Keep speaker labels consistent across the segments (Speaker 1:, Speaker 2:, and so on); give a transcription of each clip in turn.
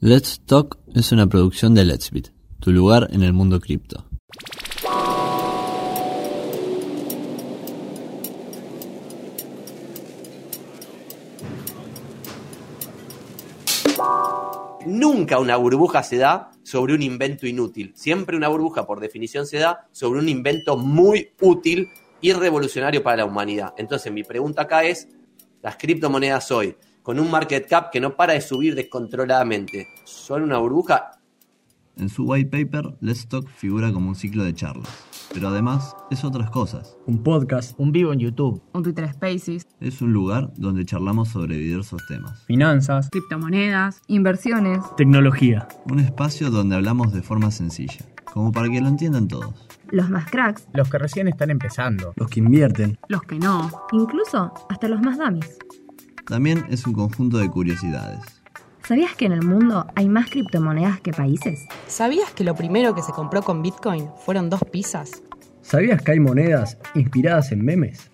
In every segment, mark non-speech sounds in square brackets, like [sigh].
Speaker 1: Let's Talk es una producción de Let's Bit, tu lugar en el mundo cripto.
Speaker 2: Nunca una burbuja se da sobre un invento inútil. Siempre una burbuja, por definición, se da sobre un invento muy útil y revolucionario para la humanidad. Entonces, mi pregunta acá es, las criptomonedas hoy, con un market cap que no para de subir descontroladamente, ¿son una burbuja?
Speaker 1: En su white paper, Let's Talk figura como un ciclo de charlas, pero además es otras cosas.
Speaker 3: Un podcast, un vivo en YouTube,
Speaker 4: un Twitter Spaces,
Speaker 1: Es un lugar donde charlamos sobre diversos temas.
Speaker 3: finanzas,
Speaker 4: criptomonedas, inversiones.
Speaker 3: tecnología.
Speaker 1: Un espacio donde hablamos de forma sencilla, como para que lo entiendan todos.
Speaker 4: Los más cracks,
Speaker 3: Los que recién están empezando.
Speaker 1: Los que invierten.
Speaker 4: los que no, incluso hasta los más dummies.
Speaker 1: También es un conjunto de curiosidades.
Speaker 4: ¿Sabías que en el mundo hay más criptomonedas que países?
Speaker 5: ¿Sabías que lo primero que se compró con Bitcoin fueron dos pizzas?
Speaker 3: ¿Sabías que hay monedas inspiradas en memes?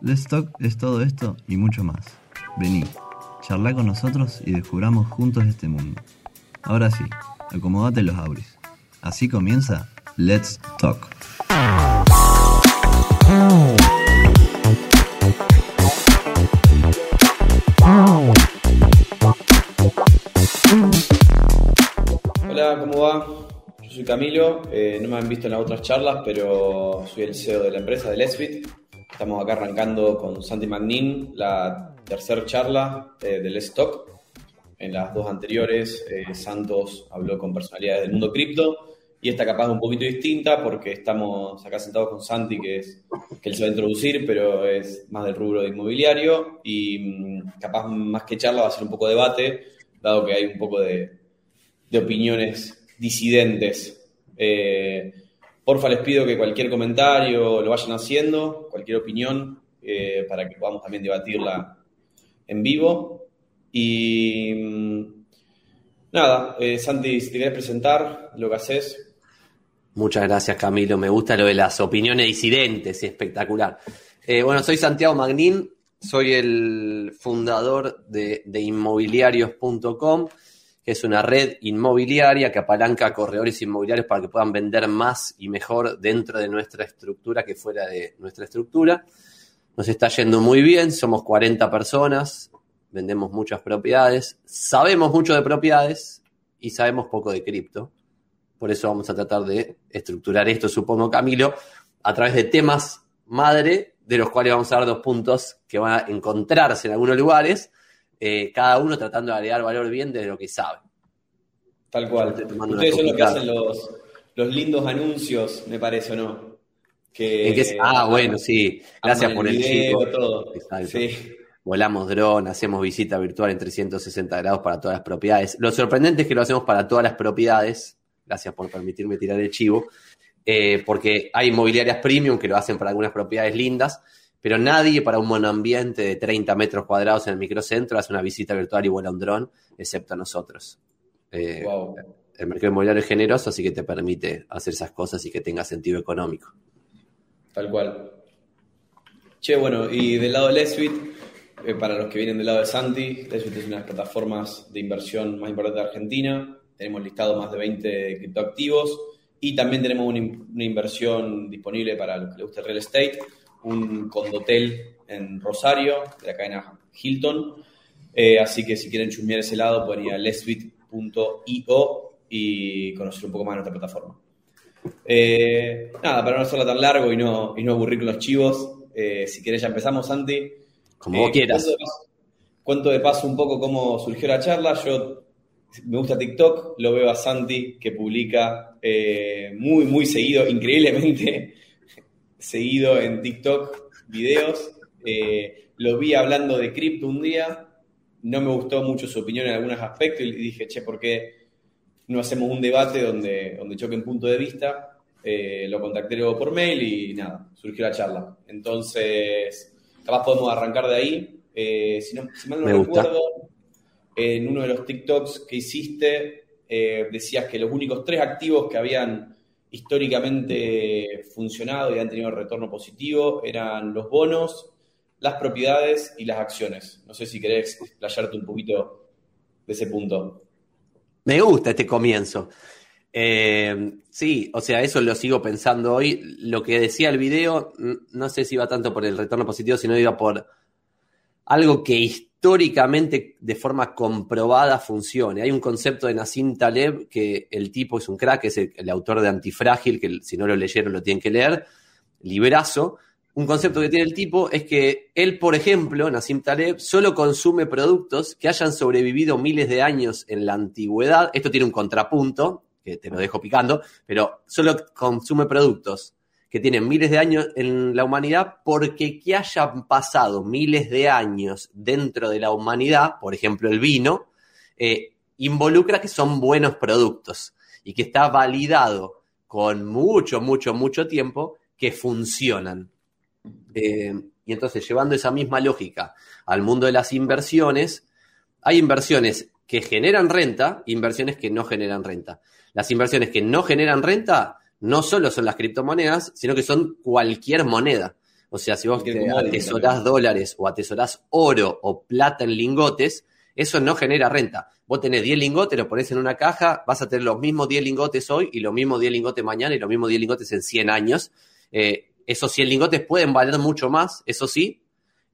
Speaker 1: Let's Talk es todo esto y mucho más. Vení, charla con nosotros y descubramos juntos este mundo. Ahora sí, acomodate los auris. Así comienza Let's Talk.
Speaker 6: ¿Cómo va? Yo soy Camilo, eh, no me han visto en las otras charlas, pero soy el CEO de la empresa de Lesbit. Estamos acá arrancando con Santi Magnin la tercera charla eh, del Talk. En las dos anteriores, eh, Santos habló con personalidades del mundo cripto y esta capaz un poquito distinta porque estamos acá sentados con Santi, que, es, que él se va a introducir, pero es más del rubro de inmobiliario y mm, capaz más que charla va a ser un poco debate, dado que hay un poco de, de opiniones disidentes. Eh, porfa, les pido que cualquier comentario lo vayan haciendo, cualquier opinión, eh, para que podamos también debatirla en vivo. Y mm, nada, eh, Santi, si te querés presentar lo que haces.
Speaker 2: Muchas gracias, Camilo. Me gusta lo de las opiniones disidentes, espectacular. Eh, bueno, soy Santiago Magnín, soy el fundador de, de inmobiliarios.com, que es una red inmobiliaria que apalanca corredores inmobiliarios para que puedan vender más y mejor dentro de nuestra estructura que fuera de nuestra estructura. Nos está yendo muy bien, somos 40 personas, vendemos muchas propiedades, sabemos mucho de propiedades y sabemos poco de cripto. Por eso vamos a tratar de estructurar esto, supongo, Camilo, a través de temas madre, de los cuales vamos a dar dos puntos que van a encontrarse en algunos lugares, eh, cada uno tratando de agregar valor bien de lo que sabe.
Speaker 6: Tal cual. Ustedes son los que hacen los, los lindos anuncios, me parece, ¿o no? Que,
Speaker 2: ¿En qué- ah, bueno, sí. Gracias por el
Speaker 6: video,
Speaker 2: chico.
Speaker 6: todo. Sí.
Speaker 2: Volamos dron, hacemos visita virtual en 360 grados para todas las propiedades. Lo sorprendente es que lo hacemos para todas las propiedades. Gracias por permitirme tirar el chivo. Eh, porque hay inmobiliarias premium que lo hacen para algunas propiedades lindas, pero nadie para un monoambiente de 30 metros cuadrados en el microcentro hace una visita virtual y vuela un dron, excepto nosotros. Eh,
Speaker 6: Wow.
Speaker 2: El mercado inmobiliario es generoso, así que te permite hacer esas cosas y que tenga sentido económico.
Speaker 6: Tal cual. Che, bueno, y del lado de Lesbit, eh, para los que vienen del lado de Santi, Lesbit es una de las plataformas de inversión más importantes de Argentina. Tenemos listado más de 20 criptoactivos y también tenemos una, una inversión disponible para los que les guste el real estate, un condotel en Rosario, de la cadena Hilton. Eh, así que si quieren chusmear ese lado, pueden ir a lesbit.io y conocer un poco más de nuestra plataforma. Eh, nada, para no hacerla tan largo y no, y no aburrir con los chivos, eh, si querés ya empezamos, Santi.
Speaker 2: Como vos quieras.
Speaker 6: Cuento de, paso, cuento de paso un poco cómo surgió la charla. Yo me gusta TikTok, lo veo a Santi que publica muy, muy seguido, increíblemente seguido en TikTok videos. Eh, lo vi hablando de cripto un día, no me gustó mucho su opinión en algunos aspectos y dije, che, ¿por qué no hacemos un debate donde, donde choquen puntos de vista? Eh, lo contacté luego por mail y nada, surgió la charla. Entonces, capaz podemos arrancar de ahí. Eh, si, no, si mal no
Speaker 2: Me gusta.
Speaker 6: recuerdo, en uno de los TikToks que hiciste, decías que los únicos tres activos que habían históricamente funcionado y han tenido retorno positivo eran los bonos, las propiedades y las acciones. No sé si querés explayarte un poquito de ese punto.
Speaker 2: Me gusta este comienzo. Eh, sí, o sea, eso lo sigo pensando hoy. Lo que decía el video, no sé si iba tanto por el retorno positivo, sino iba por algo que históricamente de forma comprobada funcione. Hay un concepto de Nassim Taleb que el tipo es un crack, es el, autor de Antifrágil, que si no lo leyeron lo tienen que leer, librazo. Un concepto que tiene el tipo es que él, por ejemplo, Nassim Taleb, solo consume productos que hayan sobrevivido miles de años en la antigüedad. Esto tiene un contrapunto, que te lo dejo picando, pero solo consume productos que tienen miles de años en la humanidad porque que hayan pasado miles de años dentro de la humanidad, por ejemplo el vino, eh, involucra que son buenos productos y que está validado con mucho, mucho, mucho tiempo que funcionan. Eh, y entonces, llevando esa misma lógica al mundo de las inversiones, hay inversiones que generan renta, inversiones que no generan renta. Las inversiones que no generan renta no solo son las criptomonedas, sino que son cualquier moneda. O sea, si vos te atesorás dólares o atesorás oro o plata en lingotes, eso no genera renta. Vos tenés 10 lingotes, lo pones en una caja, vas a tener los mismos 10 lingotes hoy y los mismos 10 lingotes mañana y los mismos 10 lingotes en 100 años. Eh, esos 100 lingotes pueden valer mucho más, eso sí,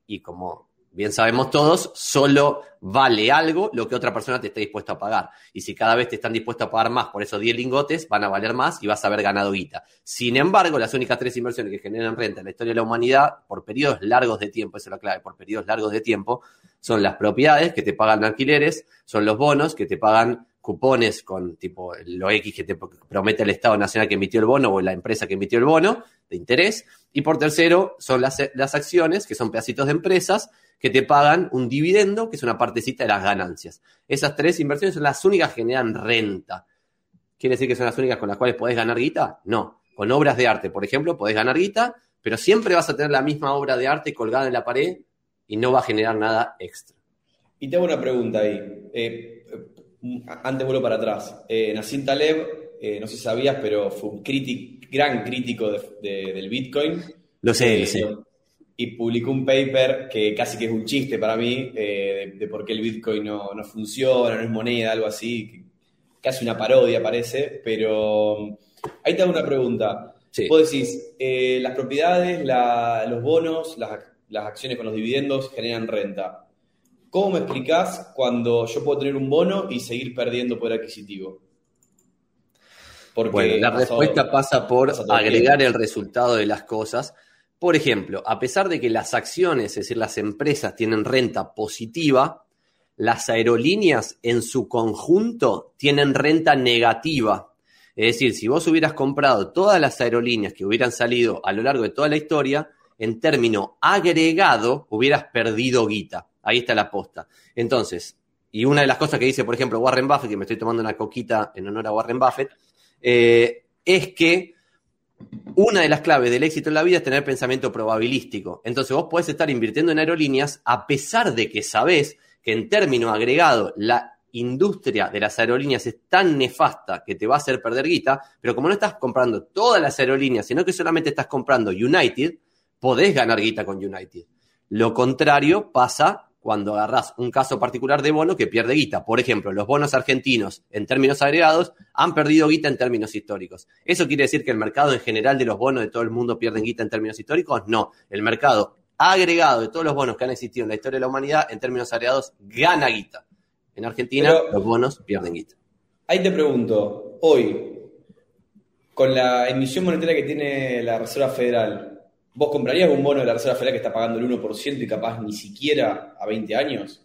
Speaker 2: y como bien sabemos todos, solo vale algo lo que otra persona te esté dispuesto a pagar. Y si cada vez te están dispuestos a pagar más por esos 10 lingotes, van a valer más y vas a haber ganado guita. Sin embargo, las únicas tres inversiones que generan renta en la historia de la humanidad, por periodos largos de tiempo, esa es la clave, por periodos largos de tiempo, son las propiedades que te pagan alquileres, son los bonos que te pagan cupones con tipo lo X que te promete el Estado Nacional que emitió el bono o la empresa que emitió el bono de interés. Y por tercero, son las, las acciones, que son pedacitos de empresas que te pagan un dividendo, que es una partecita de las ganancias. Esas tres inversiones son las únicas que generan renta. ¿Quiere decir que son las únicas con las cuales podés ganar guita? No. Con obras de arte, por ejemplo, podés ganar guita, pero siempre vas a tener la misma obra de arte colgada en la pared y no va a generar nada extra.
Speaker 6: Y tengo una pregunta ahí. Eh, antes vuelo para atrás. Eh, Nassim Taleb, eh, no sé si sabías, pero fue un gran crítico de, de, del Bitcoin.
Speaker 2: Lo sé,
Speaker 6: Eh,
Speaker 2: lo sé.
Speaker 6: Y publicó un paper que casi que es un chiste para mí, eh, de, de por qué el Bitcoin no, no funciona, no es moneda, algo así. Casi una parodia parece, pero um, ahí te hago una pregunta.
Speaker 2: Sí.
Speaker 6: Vos decís, eh, las propiedades, la- los bonos, las, las acciones con los dividendos generan renta. ¿Cómo me explicás cuando yo puedo tener un bono y seguir perdiendo poder adquisitivo? Porque
Speaker 2: Bueno, la
Speaker 6: pasado-
Speaker 2: respuesta pasa por
Speaker 6: pasa
Speaker 2: agregar el resultado de las cosas. Por ejemplo, a pesar de que las acciones, es decir, las empresas tienen renta positiva, las aerolíneas en su conjunto tienen renta negativa. Es decir, si vos hubieras comprado todas las aerolíneas que hubieran salido a lo largo de toda la historia, en término agregado hubieras perdido guita. Ahí está la posta. Entonces, y una de las cosas que dice, por ejemplo, Warren Buffett, que me estoy tomando una coquita en honor a Warren Buffett, eh, es que una de las claves del éxito en la vida es tener pensamiento probabilístico. Entonces vos podés estar invirtiendo en aerolíneas a pesar de que sabés que en término agregado la industria de las aerolíneas es tan nefasta que te va a hacer perder guita, pero como no estás comprando todas las aerolíneas, sino que solamente estás comprando United, podés ganar guita con United. Lo contrario pasa cuando agarrás un caso particular de bono que pierde guita. Por ejemplo, los bonos argentinos en términos agregados han perdido guita en términos históricos. ¿Eso quiere decir que el mercado en general de los bonos de todo el mundo pierden guita en términos históricos? No. El mercado agregado de todos los bonos que han existido en la historia de la humanidad en términos agregados gana guita. En Argentina
Speaker 6: Pero-
Speaker 2: los bonos pierden guita.
Speaker 6: Ahí te pregunto, hoy, con la emisión monetaria que tiene la Reserva Federal, ¿vos comprarías un bono de la Reserva Federal que está pagando el 1% y capaz ni siquiera a 20 años?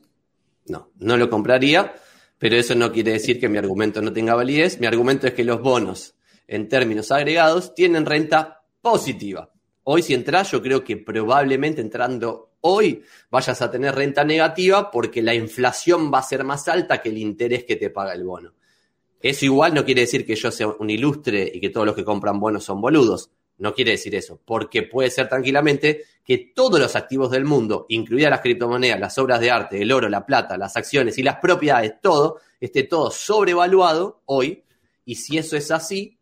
Speaker 2: No, no lo compraría, pero eso no quiere decir que mi argumento no tenga validez. Mi argumento es que los bonos, en términos agregados, tienen renta positiva. Hoy si entras, yo creo que probablemente entrando hoy vayas a tener renta negativa porque la inflación va a ser más alta que el interés que te paga el bono. Eso igual no quiere decir que yo sea un ilustre y que todos los que compran bonos son boludos. No quiere decir eso, porque puede ser tranquilamente que todos los activos del mundo, incluidas las criptomonedas, las obras de arte, el oro, la plata, las acciones y las propiedades, todo, esté todo sobrevaluado hoy. Y si eso es así,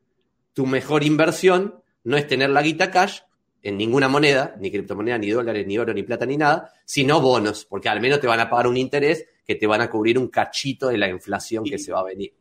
Speaker 2: tu mejor inversión no es tener la guita cash en ninguna moneda, ni criptomoneda, ni dólares, ni oro, ni plata, ni nada, sino bonos, porque al menos te van a pagar un interés que te van a cubrir un cachito de la inflación que se va a venir.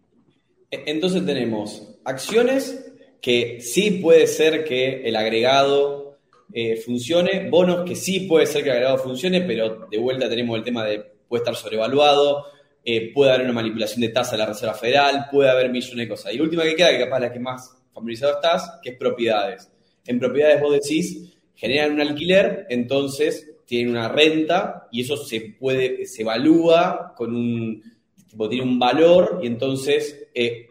Speaker 6: E- Entonces tenemos acciones que sí puede ser que el agregado eh, funcione, bonos que sí puede ser que el agregado funcione, pero de vuelta tenemos el tema de puede estar sobrevaluado, eh, puede haber una manipulación de tasa de la Reserva Federal, puede haber millones de cosas. Y la última que queda, que capaz la que más familiarizado estás, que es propiedades. En propiedades vos decís, generan un alquiler, entonces tienen una renta y eso se puede, se evalúa con un, tipo, tiene un valor y entonces eh,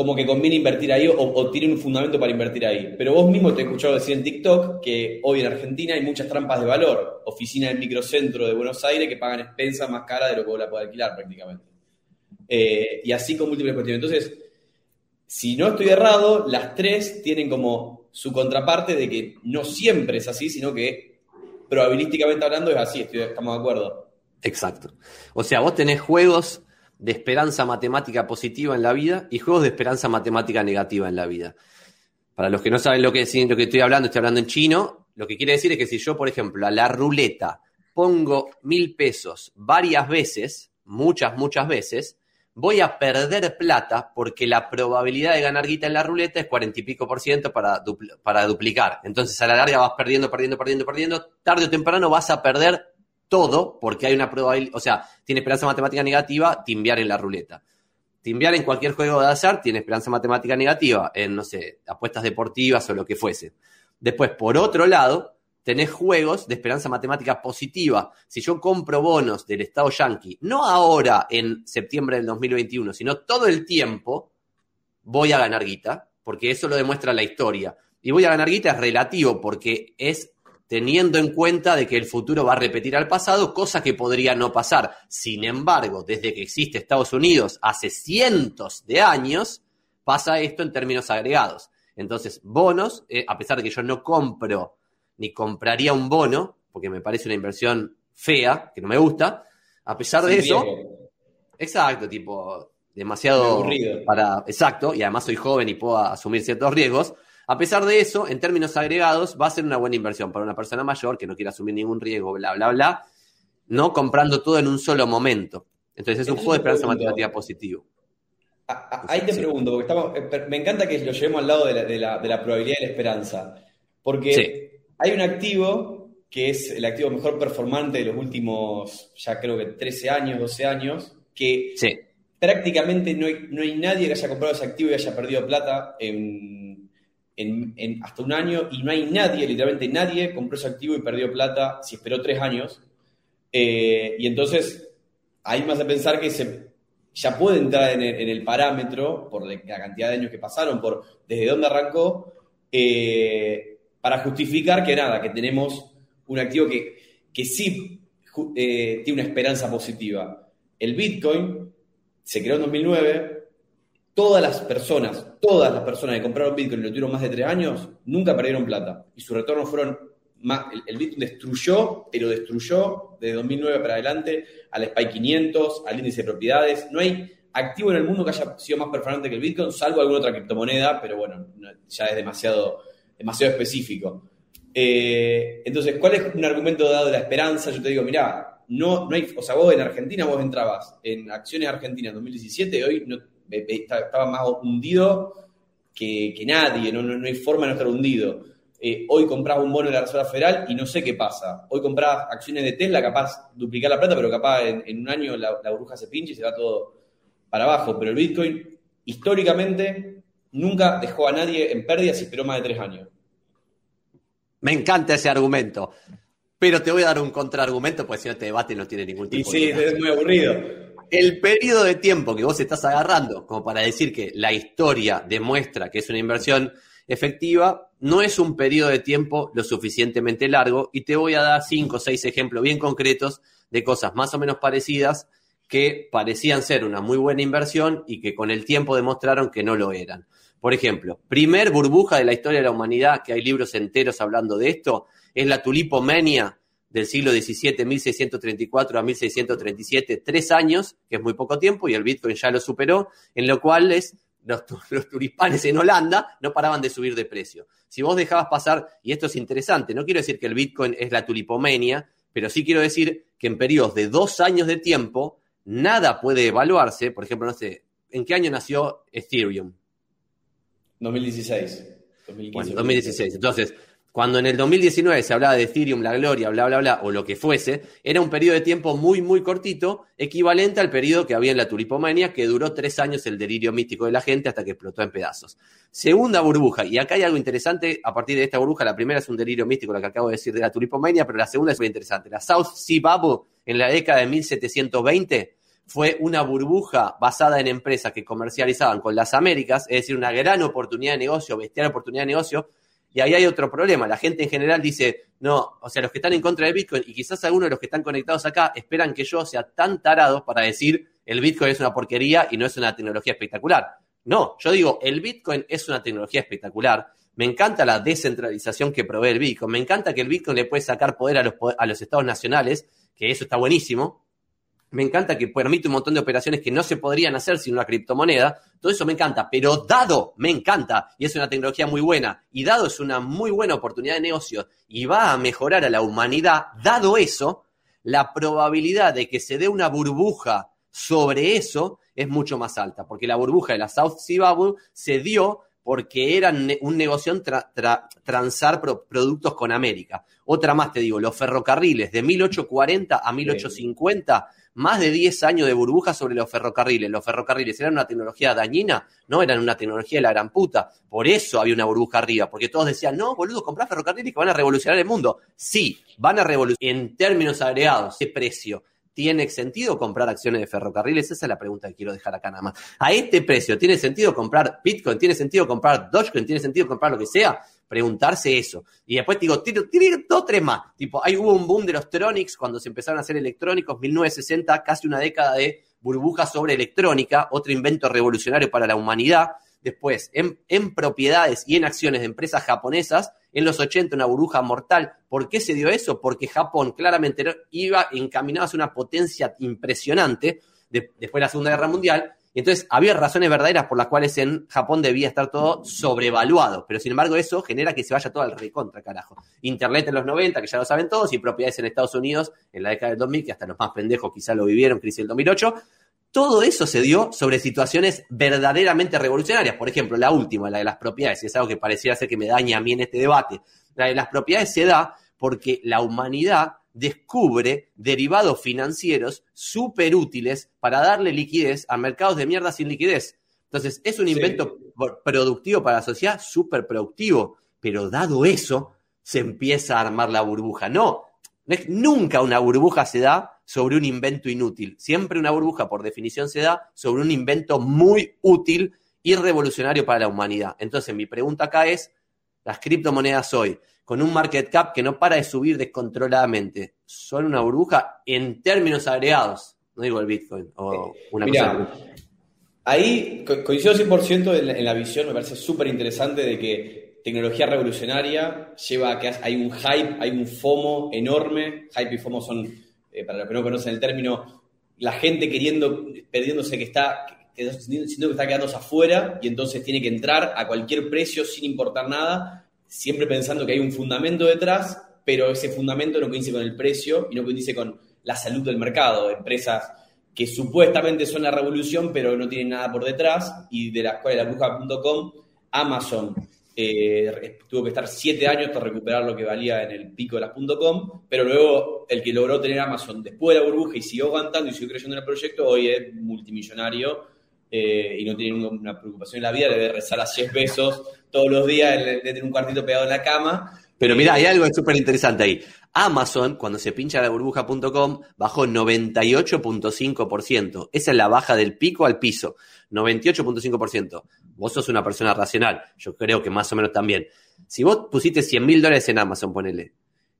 Speaker 6: como que conviene invertir ahí o, o tiene un fundamento para invertir ahí. Pero vos mismo te he escuchado decir en TikTok que hoy en Argentina hay muchas trampas de valor. Oficina del microcentro de Buenos Aires que pagan expensas más caras de lo que vos la podés alquilar prácticamente. Eh, y así con múltiples cuestiones. Entonces, si no estoy errado, las tres tienen como su contraparte de que no siempre es así, sino que probabilísticamente hablando es así, estoy- estamos de acuerdo.
Speaker 2: Exacto. O sea, vos tenés juegos de esperanza matemática positiva en la vida y juegos de esperanza matemática negativa en la vida. Para los que no saben lo que, lo que estoy hablando, estoy hablando en chino, lo que quiere decir es que si yo, por ejemplo, a la ruleta pongo mil pesos varias veces, muchas, muchas veces, voy a perder plata porque la probabilidad de ganar guita en la ruleta es cuarenta y pico por ciento para, para duplicar. Entonces a la larga vas perdiendo, perdiendo, perdiendo, perdiendo. Tarde o temprano vas a perder todo porque hay una probabilidad, o sea, tiene esperanza matemática negativa timbiar en la ruleta. Timbiar en cualquier juego de azar tiene esperanza matemática negativa, en, no sé, apuestas deportivas o lo que fuese. Después, por otro lado, tenés juegos de esperanza matemática positiva. Si yo compro bonos del Estado Yankee, no ahora en septiembre del 2021, sino todo el tiempo, voy a ganar guita, porque eso lo demuestra la historia. Y voy a ganar guita es relativo, porque es teniendo en cuenta de que el futuro va a repetir al pasado, cosa que podría no pasar. Sin embargo, desde que existe Estados Unidos hace cientos de años, pasa esto en términos agregados. Entonces, bonos, eh, a pesar de que yo no compro ni compraría un bono, porque me parece una inversión fea, que no me gusta, a pesar de eso, exacto, tipo, demasiado
Speaker 6: Aburrido.
Speaker 2: para, exacto, y además soy joven y puedo asumir ciertos riesgos. A pesar de eso, en términos agregados, va a ser una buena inversión para una persona mayor que no quiere asumir ningún riesgo, bla, bla, bla, no comprando todo en un solo momento. Entonces es un juego de esperanza matemática positivo.
Speaker 6: Ahí te
Speaker 2: Sí.
Speaker 6: pregunto, porque estamos, eh, me encanta que lo llevemos al lado de la, de la- de la probabilidad y la esperanza. Porque
Speaker 2: Sí.
Speaker 6: hay un activo que es el activo mejor performante de los últimos, ya creo que 13 años, 12 años, que
Speaker 2: Sí,
Speaker 6: prácticamente no hay, no hay nadie que haya comprado ese activo y haya perdido plata en, en- en hasta un año, y no hay nadie, literalmente nadie, compró ese activo y perdió plata si esperó tres años. Eh, y entonces, ahí me hace pensar que se, ya puede entrar en el, en el parámetro, por la cantidad de años que pasaron, por desde dónde arrancó, eh, para justificar que nada, que tenemos un activo que, que sí eh, tiene una esperanza positiva. El Bitcoin se creó en 2009, todas las personas, todas las personas que compraron Bitcoin y lo tuvieron más de tres años, nunca perdieron plata. Y sus retornos fueron más, el, Bitcoin destruyó, pero destruyó de 2009 para adelante al SPY 500, al índice de propiedades. No hay activo en el mundo que haya sido más performante que el Bitcoin, salvo alguna otra criptomoneda, pero bueno, no- ya es demasiado, demasiado específico. Eh, entonces, ¿cuál es un argumento dado de la esperanza? Yo te digo, mirá, no, no hay, o sea, vos en Argentina, vos entrabas en acciones argentinas en 2017 y hoy no, estaba más hundido que, que nadie, no, no, no hay forma de no estar hundido. Eh, hoy compras un bono de la Reserva Federal y no sé qué pasa. Hoy compras acciones de Tesla, capaz duplicar la plata, pero capaz en, en un año la, la burbuja se pincha y se va todo para abajo. Pero el Bitcoin, históricamente, nunca dejó a nadie en pérdidas y esperó más de tres años.
Speaker 2: me encanta ese argumento. Pero te voy a dar un contraargumento, porque si no este debate no tiene ningún
Speaker 6: Y
Speaker 2: tipo
Speaker 6: sí,
Speaker 2: de gracia.
Speaker 6: es muy aburrido.
Speaker 2: El periodo de tiempo que vos estás agarrando, como para decir que la historia demuestra que es una inversión efectiva, no es un periodo de tiempo lo suficientemente largo y te voy a dar cinco o seis ejemplos bien concretos de cosas más o menos parecidas que parecían ser una muy buena inversión y que con el tiempo demostraron que no lo eran. Por ejemplo, primer burbuja de la historia de la humanidad, que hay libros enteros hablando de esto, es la tulipomania del siglo XVII, 1634 a 1637, tres años, que es muy poco tiempo, y el Bitcoin ya lo superó, en lo cual es, los, [laughs] los tulipanes en Holanda no paraban de subir de precio. Si vos dejabas pasar, y esto es interesante, no quiero decir que el Bitcoin es la tulipomania, pero sí quiero decir que en periodos de dos años de tiempo, nada puede evaluarse, por ejemplo, no sé, ¿en qué año nació Ethereum?
Speaker 6: 2016. 2015,
Speaker 2: Bueno, 2016. Entonces, cuando en el 2019 se hablaba de Ethereum, la gloria, bla, bla, bla, o lo que fuese, era un periodo de tiempo muy, muy cortito, equivalente al periodo que había en la tulipomania, que duró tres años el delirio místico de la gente hasta que explotó en pedazos. Segunda burbuja, y acá hay algo interesante a partir de esta burbuja. La primera es un delirio místico, lo que acabo de decir de la tulipomania, pero la segunda es muy interesante. La South Sea Bubble, en la década de 1720, fue una burbuja basada en empresas que comercializaban con las Américas, es decir, una gran oportunidad de negocio, bestial oportunidad de negocio, y ahí hay otro problema. La gente en general dice, no, o sea, los que están en contra de Bitcoin y quizás algunos de los que están conectados acá esperan que yo sea tan tarado para decir el Bitcoin es una porquería y no es una tecnología espectacular. No, yo digo, el Bitcoin es una tecnología espectacular. Me encanta la descentralización que provee el Bitcoin. Me encanta que el Bitcoin le puede sacar poder a los, a los estados nacionales, que eso está buenísimo. Me encanta que permite un montón de operaciones que no se podrían hacer sin una criptomoneda. Todo eso me encanta, pero dado me encanta y es una tecnología muy buena y dado es una muy buena oportunidad de negocio y va a mejorar a la humanidad, dado eso, la probabilidad de que se dé una burbuja sobre eso es mucho más alta, porque la burbuja de la South Sea Bubble se dio porque era un negocio tra, tra, transar pro, productos con América. Otra más te digo, los ferrocarriles de 1840 a 1850 más de 10 años de burbuja sobre los ferrocarriles. Los ferrocarriles eran una tecnología dañina, no eran una tecnología de la gran puta. Por eso había una burbuja arriba, porque todos decían, no, boludo, comprá ferrocarriles que van a revolucionar el mundo. Sí, van a revolucionar en términos agregados. ¿Qué precio? ¿Tiene sentido comprar acciones de ferrocarriles? Esa es la pregunta que quiero dejar acá nada más. A este precio, ¿tiene sentido comprar Bitcoin? ¿Tiene sentido comprar Dogecoin? ¿Tiene sentido comprar lo que sea? Preguntarse eso. Y después te digo, tiene dos, tres más. Tipo, ahí hubo un boom de los Tronics cuando se empezaron a hacer electrónicos, 1960, casi una década de burbuja sobre electrónica, otro invento revolucionario para la humanidad. Después, en, propiedades y en acciones de empresas japonesas, en los 80 una burbuja mortal. ¿Por qué se dio eso? Porque Japón claramente iba encaminado hacia una potencia impresionante de, después de la Segunda Guerra Mundial. Y entonces había razones verdaderas por las cuales en Japón debía estar todo sobrevaluado. Pero sin embargo eso genera que se vaya todo al recontra, carajo. Internet en los 90, que ya lo saben todos, y propiedades en Estados Unidos en la década del 2000, que hasta los más pendejos quizá lo vivieron, crisis del 2008. Todo eso se dio sobre situaciones verdaderamente revolucionarias. Por ejemplo, la última, la de las propiedades, y es algo que pareciera ser que me daña a mí en este debate. La de las propiedades se da porque la humanidad descubre derivados financieros súper útiles para darle liquidez a mercados de mierda sin liquidez. Entonces, es un invento sí. productivo para la sociedad, súper productivo, pero dado eso, se empieza a armar la burbuja. No, nunca una burbuja se da sobre un invento inútil. Siempre una burbuja, por definición, se da sobre un invento muy útil y revolucionario para la humanidad. Entonces, mi pregunta acá es, las criptomonedas hoy, con un market cap que no para de subir descontroladamente, ¿son una burbuja en términos agregados? No digo el Bitcoin o una
Speaker 6: Mirá,
Speaker 2: cosa.
Speaker 6: Ahí co- coincido 100% en la, en la visión, me parece súper interesante de que tecnología revolucionaria lleva a que hay un hype, hay un FOMO enorme. Hype y FOMO son, eh, para los que no conocen el término, la gente queriendo, perdiéndose que está, que, que está quedándose afuera y entonces tiene que entrar a cualquier precio sin importar nada, siempre pensando que hay un fundamento detrás, pero ese fundamento no coincide con el precio y no coincide con la salud del mercado. Empresas que supuestamente son la revolución, pero no tienen nada por detrás, y de las cuales la bruja.com, Amazon eh, tuvo que estar siete años para recuperar lo que valía en el pico de las .com, pero luego el que logró tener Amazon después de la burbuja y siguió aguantando y siguió creyendo en el proyecto, hoy es multimillonario eh, y no tiene una preocupación en la vida, debe rezar a 10 besos todos los días, de tener un cuartito pegado en la cama.
Speaker 2: Pero mira, hay algo súper interesante ahí. Amazon, cuando se pincha la burbuja.com, bajó 98.5%. Esa es la baja del pico al piso. 98.5%. Vos sos una persona racional. Yo creo que más o menos también. Si vos pusiste 100 mil dólares en Amazon, ponele,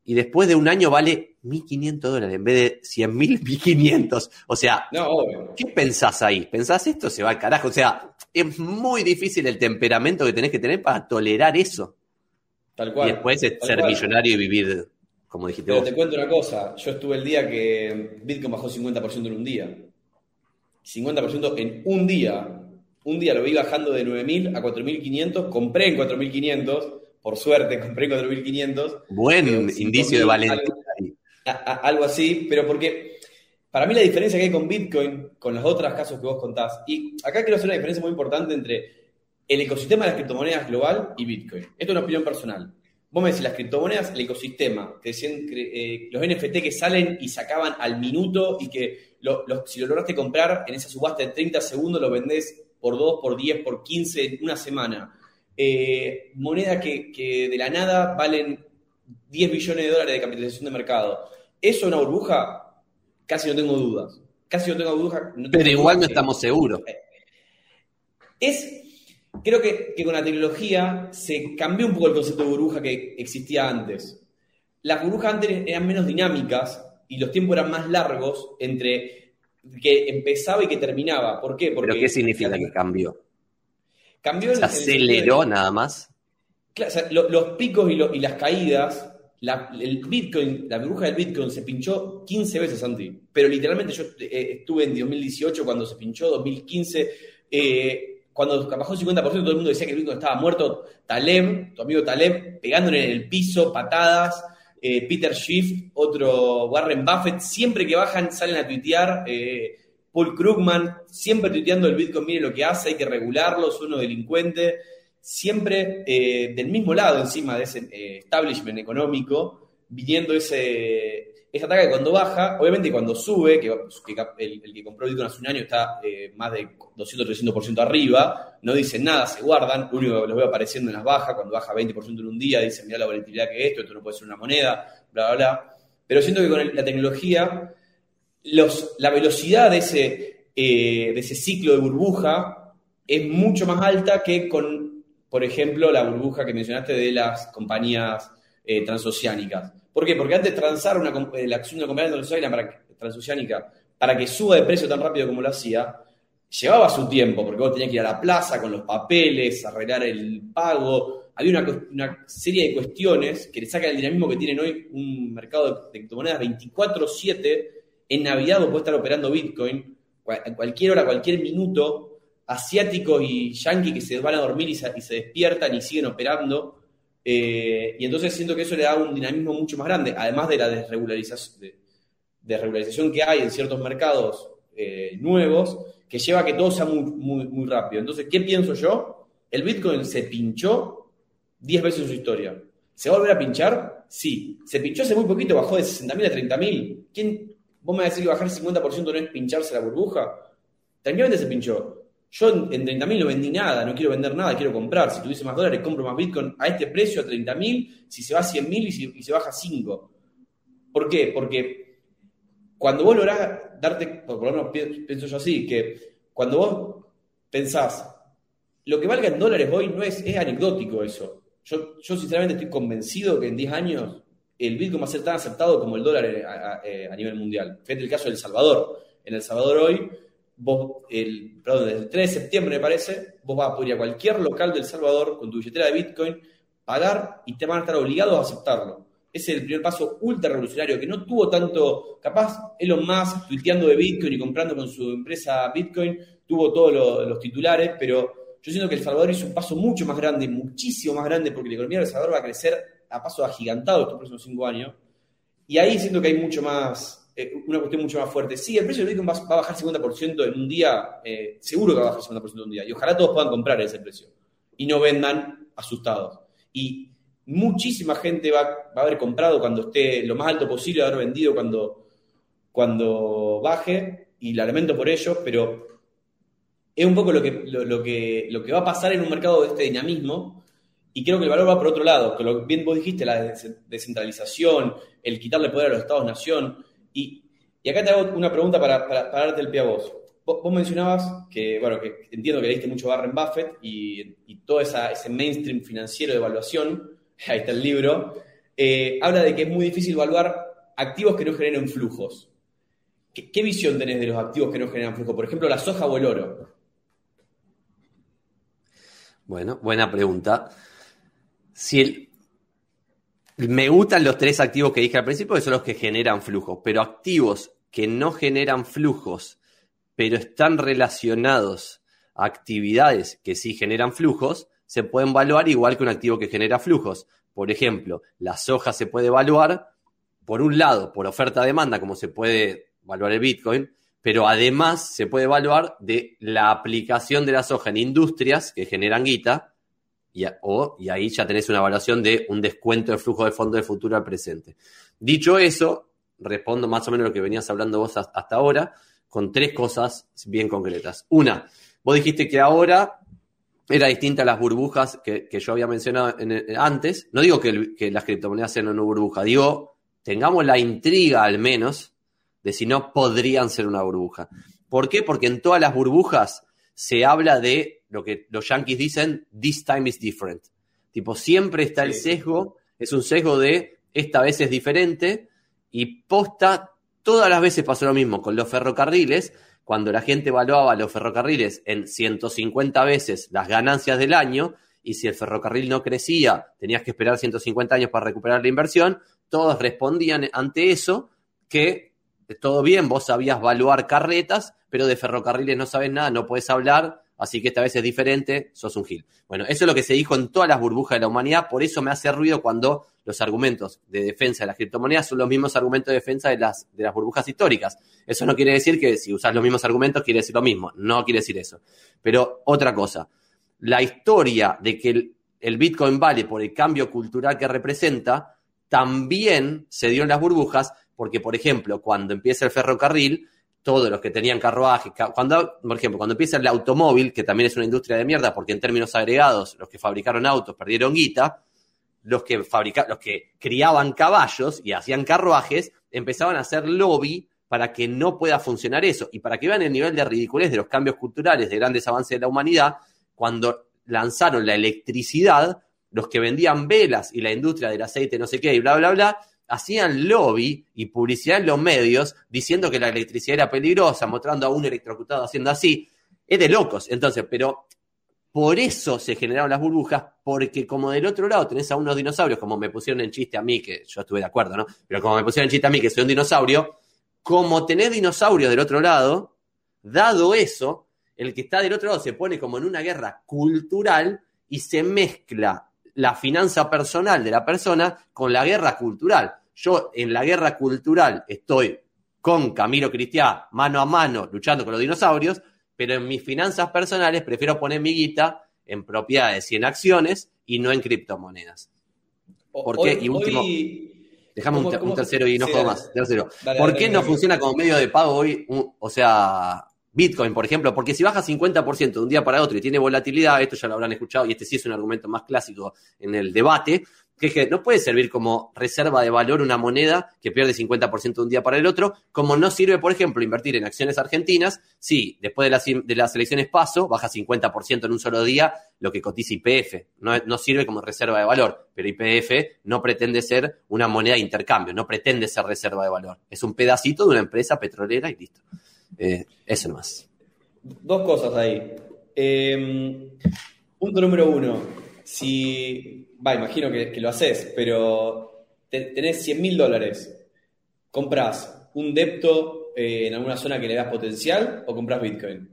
Speaker 2: y después de un año vale 1.500 dólares en vez de 100 mil, 1.500. O sea,
Speaker 6: No.
Speaker 2: ¿qué pensás ahí? ¿Pensás esto? Se va al carajo. O sea, es muy difícil el temperamento que tenés que tener para tolerar eso.
Speaker 6: Tal cual.
Speaker 2: y después es ser
Speaker 6: cual.
Speaker 2: millonario y vivir, como dijiste
Speaker 6: Pero
Speaker 2: vos.
Speaker 6: te cuento una cosa, yo estuve el día que Bitcoin bajó 50% en un día. 50% en un día. Un día lo vi bajando de 9.000 a 4.500, compré en 4.500, por suerte compré en 4.500.
Speaker 2: Buen indicio de
Speaker 6: 5.000,
Speaker 2: valentía.
Speaker 6: algo- a- a- algo así, pero porque para mí la diferencia que hay con Bitcoin, con los otros casos que vos contás, y acá quiero hacer una diferencia muy importante entre el ecosistema de las criptomonedas global y Bitcoin. Esto es una opinión personal. Vos me decís, las criptomonedas, el ecosistema, que decían, eh, los NFT que salen y se acaban al minuto y que si lo lograste comprar en esa subasta de 30 segundos lo vendés por 2, por 10, por 15 en una semana. Eh, monedas que, de la nada valen 10 billones de dólares de capitalización de mercado. ¿Eso es una burbuja? Casi no tengo dudas. Casi no tengo dudas.
Speaker 2: Pero igual no estamos seguros.
Speaker 6: Es Creo que, con la tecnología se cambió un poco el concepto de burbuja que existía antes. Las burbujas antes eran menos dinámicas y los tiempos eran más largos entre que empezaba y que terminaba. ¿Por qué?
Speaker 2: Porque, ¿Pero qué significa que cambió?
Speaker 6: Cambió
Speaker 2: ¿Se aceleró nada más?
Speaker 6: los, picos y, las caídas, la, el Bitcoin, la burbuja del Bitcoin se pinchó 15 veces, Santi. Pero literalmente yo eh, estuve en 2018 cuando se pinchó, 2015. Eh, cuando bajó el 50%, todo el mundo decía que el Bitcoin estaba muerto. Taleb, tu amigo Taleb, pegándole en el piso, patadas. Eh, Peter Schiff, otro Warren Buffett, siempre que bajan salen a tuitear. Eh, Paul Krugman, siempre tuiteando el Bitcoin, mire lo que hace, hay que regularlo, es uno delincuente. Siempre eh, del mismo lado encima de ese establishment económico, viniendo ese, esa ataque cuando baja, obviamente cuando sube, que, el, que compró Bitcoin hace un año está eh, más de 200-300% arriba, no dicen nada, se guardan, lo único que los veo apareciendo en las bajas, cuando baja 20% en un día, dicen, mira la volatilidad que es esto, esto no puede ser una moneda, bla, bla, bla. Pero siento que con la tecnología, la velocidad de ese, eh, de ese ciclo de burbuja es mucho más alta que con, por ejemplo, la burbuja que mencionaste de las compañías eh, transoceánicas. ¿Por qué? Porque antes transar una, eh, la acción de una compañía transoceánica para, para que suba de precio tan rápido como lo hacía, llevaba su tiempo, porque vos tenías que ir a la plaza con los papeles, arreglar el pago. Había una, serie de cuestiones que le sacan el dinamismo que tienen hoy un mercado de criptomonedas 24-7. En Navidad vos podés estar operando Bitcoin a cualquier hora, cualquier minuto. Asiáticos y yanquis que se van a dormir y se, y se despiertan y siguen operando eh, y entonces siento que eso le da un dinamismo mucho más grande, además de la desregularización, de, que hay en ciertos mercados eh, nuevos, que lleva a que todo sea muy, muy, rápido. Entonces, ¿qué pienso yo? El Bitcoin se pinchó 10 veces en su historia. ¿Se va a volver a pinchar? Sí. Se pinchó hace muy poquito, bajó de 60.000 a 30.000. ¿Quién, vos me vas a decir que bajar el 50% no es pincharse la burbuja? Tranquilamente se pinchó. Yo en, 30.000 no vendí nada, no quiero vender nada, quiero comprar. Si tuviese más dólares, compro más Bitcoin a este precio, a 30.000, si se va a 100.000 y, si, y se baja a 5. ¿Por qué? Porque cuando vos lográs darte, por lo menos pienso yo así, que cuando vos pensás, lo que valga en dólares hoy no es, es anecdótico eso. Yo, yo sinceramente estoy convencido que en 10 años el Bitcoin va a ser tan aceptado como el dólar a, a nivel mundial. Fíjate el caso de El Salvador. En El Salvador hoy vos, el, perdón, desde el 3 de septiembre me parece, vos vas a poder ir a cualquier local del Salvador con tu billetera de Bitcoin, pagar y te van a estar obligados a aceptarlo. Ese es el primer paso ultra revolucionario que no tuvo tanto, capaz Elon Musk tuiteando de Bitcoin y comprando con su empresa Bitcoin, tuvo todos los titulares, pero yo siento que El Salvador hizo un paso mucho más grande, muchísimo más grande, porque la economía de El Salvador va a crecer a paso agigantado estos próximos cinco años. Y ahí siento que hay mucho más, eh, una cuestión mucho más fuerte. Sí, el precio del Bitcoin va, a bajar 50% en un día, eh, seguro que va a bajar 50% en un día, y ojalá todos puedan comprar ese precio y no vendan asustados. Y muchísima gente va, a haber comprado cuando esté lo más alto posible, haber vendido cuando, cuando baje, y la lamento por ello, pero es un poco lo que, lo, que, lo que va a pasar en un mercado de este dinamismo, y creo que el valor va por otro lado, que lo bien vos dijiste, la descentralización, el quitarle poder a los estados-nación, y, acá te hago una pregunta para, darte el pie a vos. vos. mencionabas que, bueno, que entiendo que leíste mucho Warren Buffett y, todo ese mainstream financiero de evaluación, [laughs] ahí está el libro, eh, habla de que es muy difícil evaluar activos que no generen flujos. ¿Qué, ¿Qué, visión tenés de los activos que no generan flujos? Por ejemplo, la soja o el oro.
Speaker 2: Bueno, buena pregunta. Si el, me gustan los tres activos que dije al principio, que son los que generan flujos, pero activos que no generan flujos, pero están relacionados a actividades que sí generan flujos, se pueden evaluar igual que un activo que genera flujos. Por ejemplo, la soja se puede evaluar, por un lado, por oferta-demanda, como se puede evaluar el Bitcoin, pero además se puede evaluar de la aplicación de la soja en industrias que generan guita, y, o, y ahí ya tenés una evaluación de un descuento de flujo de fondo de futuro al presente. Dicho eso, respondo más o menos lo que venías hablando vos hasta ahora, con tres cosas bien concretas. Una, vos dijiste que ahora era distinta a las burbujas que, yo había mencionado antes. No digo que, que, las criptomonedas sean una burbuja, digo, tengamos la intriga al menos de si no podrían ser una burbuja. ¿Por qué? Porque en todas las burbujas se habla de lo que los yankees dicen, this time is different. Tipo, siempre está el sesgo, es un sesgo de esta vez es diferente y posta, todas las veces pasó lo mismo con los ferrocarriles, cuando la gente evaluaba los ferrocarriles en 150 veces las ganancias del año, y si el ferrocarril no crecía, tenías que esperar 150 años para recuperar la inversión, todos respondían ante eso que todo bien, vos sabías evaluar carretas, pero de ferrocarriles no sabes nada, no puedes hablar, así que esta vez es diferente, sos un gil. Bueno, eso es lo que se dijo en todas las burbujas de la humanidad, por eso me hace ruido cuando los argumentos de defensa de las criptomonedas son los mismos argumentos de defensa de las, de las burbujas históricas. Eso no quiere decir que si usas los mismos argumentos quiere decir lo mismo, no quiere decir eso. Pero otra cosa, la historia de que el, el Bitcoin vale por el cambio cultural que representa, también se dio en las burbujas, porque, por ejemplo, cuando empieza el ferrocarril, todos los que tenían carruajes, cuando, por ejemplo, cuando empieza el automóvil, que también es una industria de mierda, porque en términos agregados, los que fabricaron autos perdieron guita, los que, los que criaban caballos y hacían carruajes empezaban a hacer lobby para que no pueda funcionar eso. Y para que vean el nivel de ridiculez de los cambios culturales, de grandes avances de la humanidad, cuando lanzaron la electricidad, los que vendían velas y la industria del aceite, no sé qué, y bla, bla, bla, hacían lobby y publicidad en los medios diciendo que la electricidad era peligrosa, mostrando a un electrocutado haciendo así. Es de locos. Entonces, pero por eso se generaron las burbujas, porque como del otro lado tenés a unos dinosaurios, como me pusieron en chiste a mí, que yo estuve de acuerdo, ¿no? Pero como me pusieron en chiste a mí, que soy un dinosaurio, como tenés dinosaurios del otro lado, dado eso, el que está del otro lado se pone como en una guerra cultural y se mezcla la finanza personal de la persona con la guerra cultural. Yo en la guerra cultural estoy con Camilo Cristian mano a mano luchando con los dinosaurios, pero en mis finanzas personales prefiero poner mi guita en propiedades y en acciones y no en criptomonedas. ¿Por qué? y último, déjame un, tercero y no juego más. Tercero. ¿Por qué no funciona como medio de pago hoy? o sea, Bitcoin, por ejemplo, porque si baja 50% de un día para otro y tiene volatilidad, esto ya lo habrán escuchado y este sí es un argumento más clásico en el debate, que es que no puede servir como reserva de valor una moneda que pierde 50% de un día para el otro, como no sirve, por ejemplo, invertir en acciones argentinas si después de las, elecciones paso baja 50% en un solo día lo que cotiza IPF. No, no sirve como reserva de valor, pero IPF no pretende ser una moneda de intercambio, no pretende ser reserva de valor. Es un pedacito de una empresa petrolera y listo. Eh, eso nomás.
Speaker 6: Dos cosas ahí. Em, punto número uno. Si, va, imagino que, lo haces, pero tenés 100 mil dólares, compras un depto eh, en alguna zona que le das potencial o compras Bitcoin?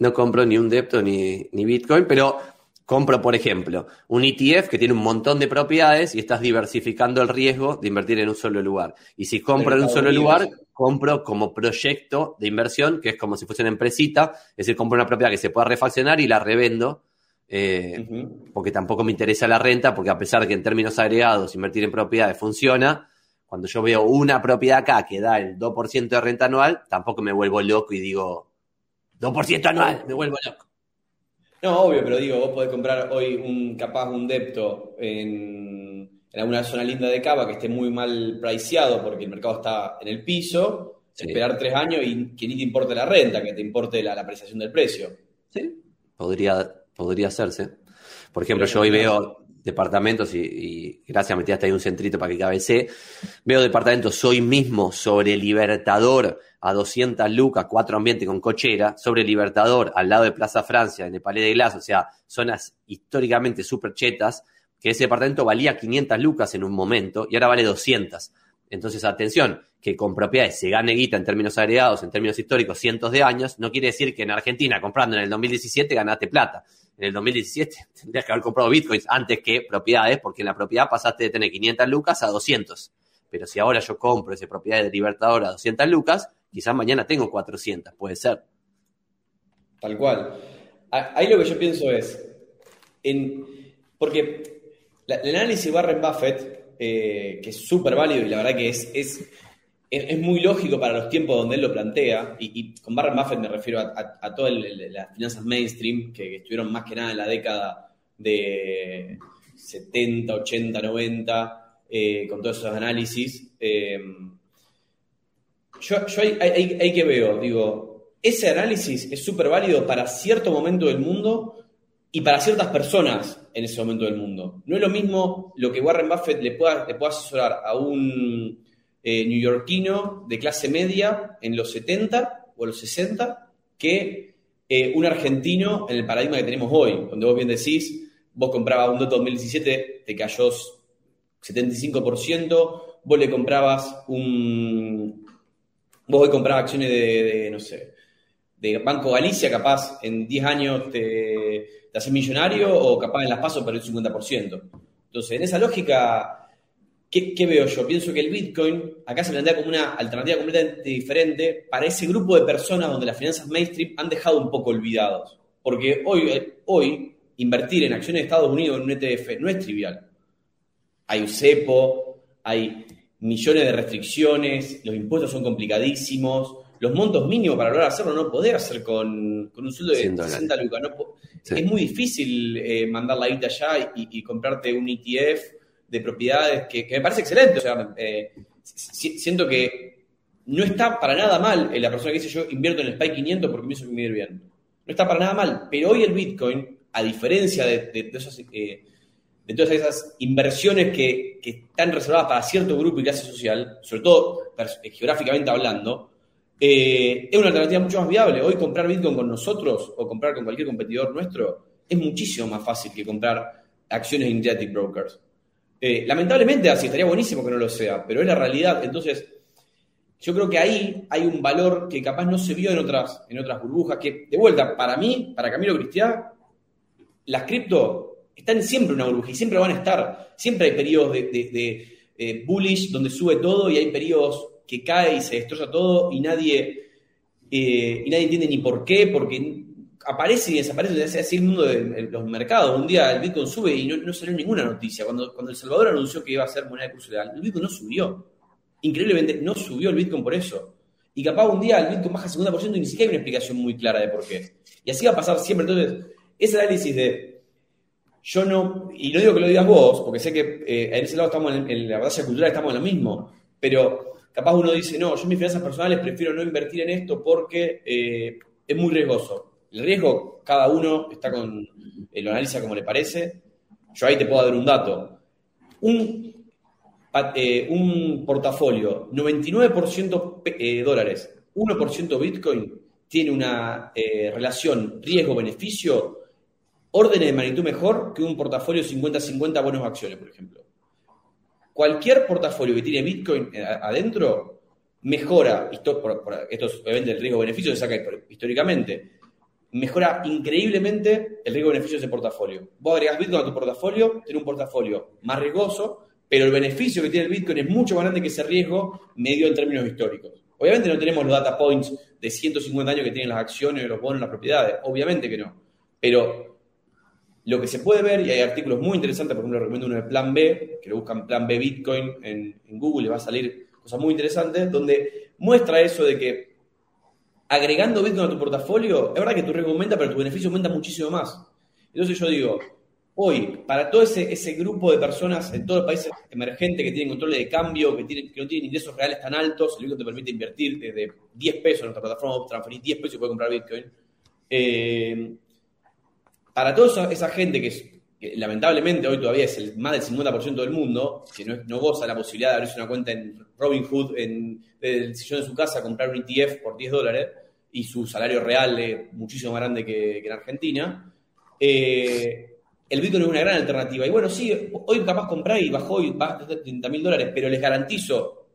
Speaker 2: No compro ni un depto ni, ni Bitcoin, pero compro, por ejemplo, un ETF que tiene un montón de propiedades y estás diversificando el riesgo de invertir en un solo lugar. Y si compro en un solo lugar, compro como proyecto de inversión, que es como si fuese una empresita, es decir, compro una propiedad que se pueda refaccionar y la revendo, eh, porque tampoco me interesa la renta, porque a pesar de que en términos agregados invertir en propiedades funciona, cuando yo veo una propiedad acá que da el 2% de renta anual, tampoco me vuelvo loco y digo, 2% anual, me vuelvo loco.
Speaker 6: No, obvio, pero digo, vos podés comprar hoy un capaz un depto en, alguna zona linda de Cava que esté muy mal priceado porque el mercado está en el piso, esperar tres años y que ni te importe la renta, que te importe la, apreciación del precio.
Speaker 2: Sí, podría, podría hacerse. Por ejemplo, yo hoy veo departamentos y, gracias, metí hasta ahí un centrito para que cabecee. Veo departamentos hoy mismo sobre Libertador a 200 lucas, cuatro ambientes con cochera, sobre Libertador al lado de Plaza Francia, en el Palais de Glass, o sea, zonas históricamente súper chetas, que ese departamento valía 500 lucas en un momento y ahora vale 200. Entonces, atención, que con propiedades se gane guita en términos agregados, en términos históricos, cientos de años, no quiere decir que en Argentina, comprando en el 2017, ganaste plata. En el 2017 [laughs] tendrías que haber comprado bitcoins antes que propiedades, porque en la propiedad pasaste de tener 500 lucas a 200. pero si ahora yo compro esa propiedad de Libertador a 200 lucas, quizás mañana tengo 400, puede ser.
Speaker 6: Tal cual. Ahí lo que yo pienso es, en, porque el análisis Warren Buffett, eh, que es súper válido y la verdad que es, es, es, muy lógico para los tiempos donde él lo plantea, y, con Warren Buffett me refiero a, todas las finanzas mainstream que, estuvieron más que nada en la década de 70, 80, 90, con todos esos análisis. Eh, yo, hay, hay que veo, digo, ese análisis es súper válido para cierto momento del mundo y para ciertas personas en ese momento del mundo. No es lo mismo lo que Warren Buffett le pueda, le pueda asesorar a un eh, neoyorquino de clase media en los 70 o los 60 que eh, un argentino en el paradigma que tenemos hoy, donde vos bien decís, vos comprabas un DOT 2017, te cayó 75%, vos le comprabas un... Vos hoy comprabas acciones de, no sé, de Banco Galicia, capaz en 10 años te haces millonario o capaz en las pasos para el 50%. Entonces, en esa lógica, ¿qué, veo yo? Pienso que el Bitcoin acá se plantea como una alternativa completamente diferente para ese grupo de personas donde las finanzas mainstream han dejado un poco olvidados. Porque hoy, eh, hoy invertir en acciones de Estados Unidos en un ETF no es trivial. Hay un cepo, hay millones de restricciones, los impuestos son complicadísimos, los montos mínimos para lograr hacerlo no podés hacer con, un sueldo de 60 lucas. Es muy difícil eh, mandar la guita allá y, comprarte un ETF de propiedades que, me parece excelente. Eh, siento que no está para nada mal la persona que dice yo invierto en el SPY 500 porque me hizo vivir bien. No está para nada mal. Pero hoy el Bitcoin, a diferencia de, eh, todas esas inversiones que, están reservadas para cierto grupo y clase social, sobre todo geográficamente hablando, eh, es una alternativa mucho más viable. Hoy comprar Bitcoin con nosotros o comprar con cualquier competidor nuestro es muchísimo más fácil que comprar acciones de Interactive Brokers. Eh, lamentablemente así, estaría buenísimo que no lo sea, pero es la realidad. Entonces, yo creo que ahí hay un valor que capaz no se vio en otras, en otras burbujas, que de vuelta, para mí, para Camilo Cristian, las cripto están siempre en una burbuja y siempre van a estar. Siempre hay periodos de, eh, bullish donde sube todo y hay periodos que cae y se destroza todo y nadie, eh, y nadie entiende ni por qué, porque aparece y desaparece, es así el mundo de los mercados. Un día el Bitcoin sube y no, salió ninguna noticia. Cuando, cuando El Salvador anunció que iba a ser moneda de curso legal, el Bitcoin no subió. Increíblemente, no subió el Bitcoin por eso. Y capaz un día el Bitcoin baja 50% y ni siquiera hay una explicación muy clara de por qué. Y así va a pasar siempre. Entonces, ese análisis de yo no, y no digo que lo digas vos, porque sé que eh, en ese lado estamos en, en la batalla cultural, estamos en lo mismo, pero capaz uno dice, no, yo mis finanzas personales prefiero no invertir en esto porque eh, es muy riesgoso. El riesgo, cada uno está con, eh, lo analiza como le parece. Yo ahí te puedo dar un dato. Un, eh, un portafolio, 99% dólares, 1% Bitcoin, tiene una relación riesgo-beneficio órdenes de magnitud mejor que un portafolio 50-50 buenos acciones, por ejemplo cualquier portafolio que tiene Bitcoin eh, adentro mejora, esto, por, esto es obviamente el riesgo-beneficio se saca históricamente, mejora increíblemente el riesgo-beneficio de ese portafolio. Vos agregas Bitcoin a tu portafolio, tenés un portafolio más riesgoso, pero el beneficio que tiene el Bitcoin es mucho más grande que ese riesgo medio en términos históricos. Obviamente no tenemos los data points de 150 años que tienen las acciones, los bonos, las propiedades, obviamente que no. Pero lo que se puede ver, y hay artículos muy interesantes, por ejemplo, recomiendo uno de Plan B, que lo buscan Plan B Bitcoin en, Google, y va a salir cosas muy interesantes, donde muestra eso de que agregando Bitcoin a tu portafolio, es verdad que tu riesgo aumenta, pero tu beneficio aumenta muchísimo más. Entonces yo digo, hoy, para todo ese, grupo de personas en todos los países emergentes que tienen control de cambio, que, no tienen ingresos reales tan altos, el Bitcoin te permite invertir desde 10 pesos en nuestra plataforma, transferir 10 pesos y puedes comprar Bitcoin. Eh, para toda esa, gente que, lamentablemente hoy todavía es el, más del 50% del mundo, que no, goza la posibilidad de abrirse una cuenta en Robinhood, en el sillón de su casa, comprar un ETF por 10 dólares y su salario real es muchísimo más grande que, en Argentina, eh, el Bitcoin es una gran alternativa. Y bueno, sí, hoy capaz comprar y bajó y a 30 mil dólares, pero les garantizo,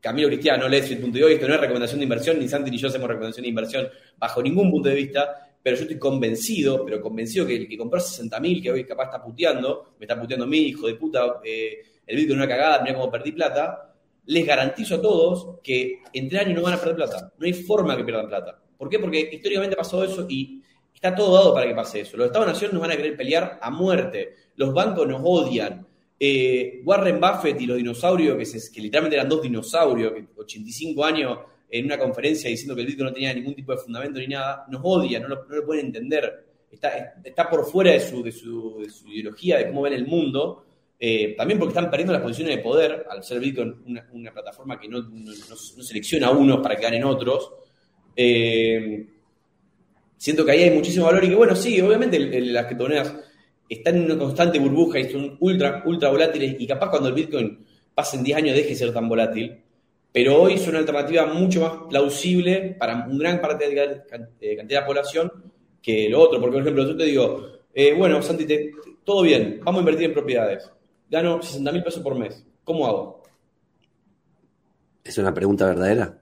Speaker 6: Camilo Cristiano, hoy esto no es recomendación de inversión, ni Santi ni yo hacemos recomendación de inversión bajo ningún punto de vista, pero yo estoy convencido, pero convencido que el que compró 60.000, que hoy capaz está puteando, me está puteando a mí, hijo de puta, eh, el Bitcoin es una cagada, mira cómo perdí plata, les garantizo a todos que entre años no van a perder plata. No hay forma que pierdan plata. ¿Por qué? Porque históricamente ha pasado eso y está todo dado para que pase eso. Los Estados-Nación nos van a querer pelear a muerte. Los bancos nos odian. Eh, Warren Buffett y los dinosaurios, que, se- que literalmente eran dos dinosaurios, que 85 años en una conferencia diciendo que el Bitcoin no tenía ningún tipo de fundamento ni nada, nos odian, no lo, pueden entender. Está, está por fuera de su, de, su, de su ideología, de cómo ven el mundo. Eh, también porque están perdiendo las posiciones de poder al ser Bitcoin una, una plataforma que no, selecciona a unos para que ganen otros. Eh, siento que ahí hay muchísimo valor y que, bueno, sí, obviamente las criptomonedas están en una constante burbuja y son ultra, ultra volátiles y capaz cuando el Bitcoin pase en 10 años deje de ser tan volátil, pero hoy son una alternativa mucho más plausible para un gran parte de la eh, cantidad de población que lo otro, porque por ejemplo yo te digo, bueno, Santi, todo bien, vamos a invertir en propiedades, gano 60 mil pesos por mes, ¿cómo hago?
Speaker 2: ¿Es una pregunta verdadera?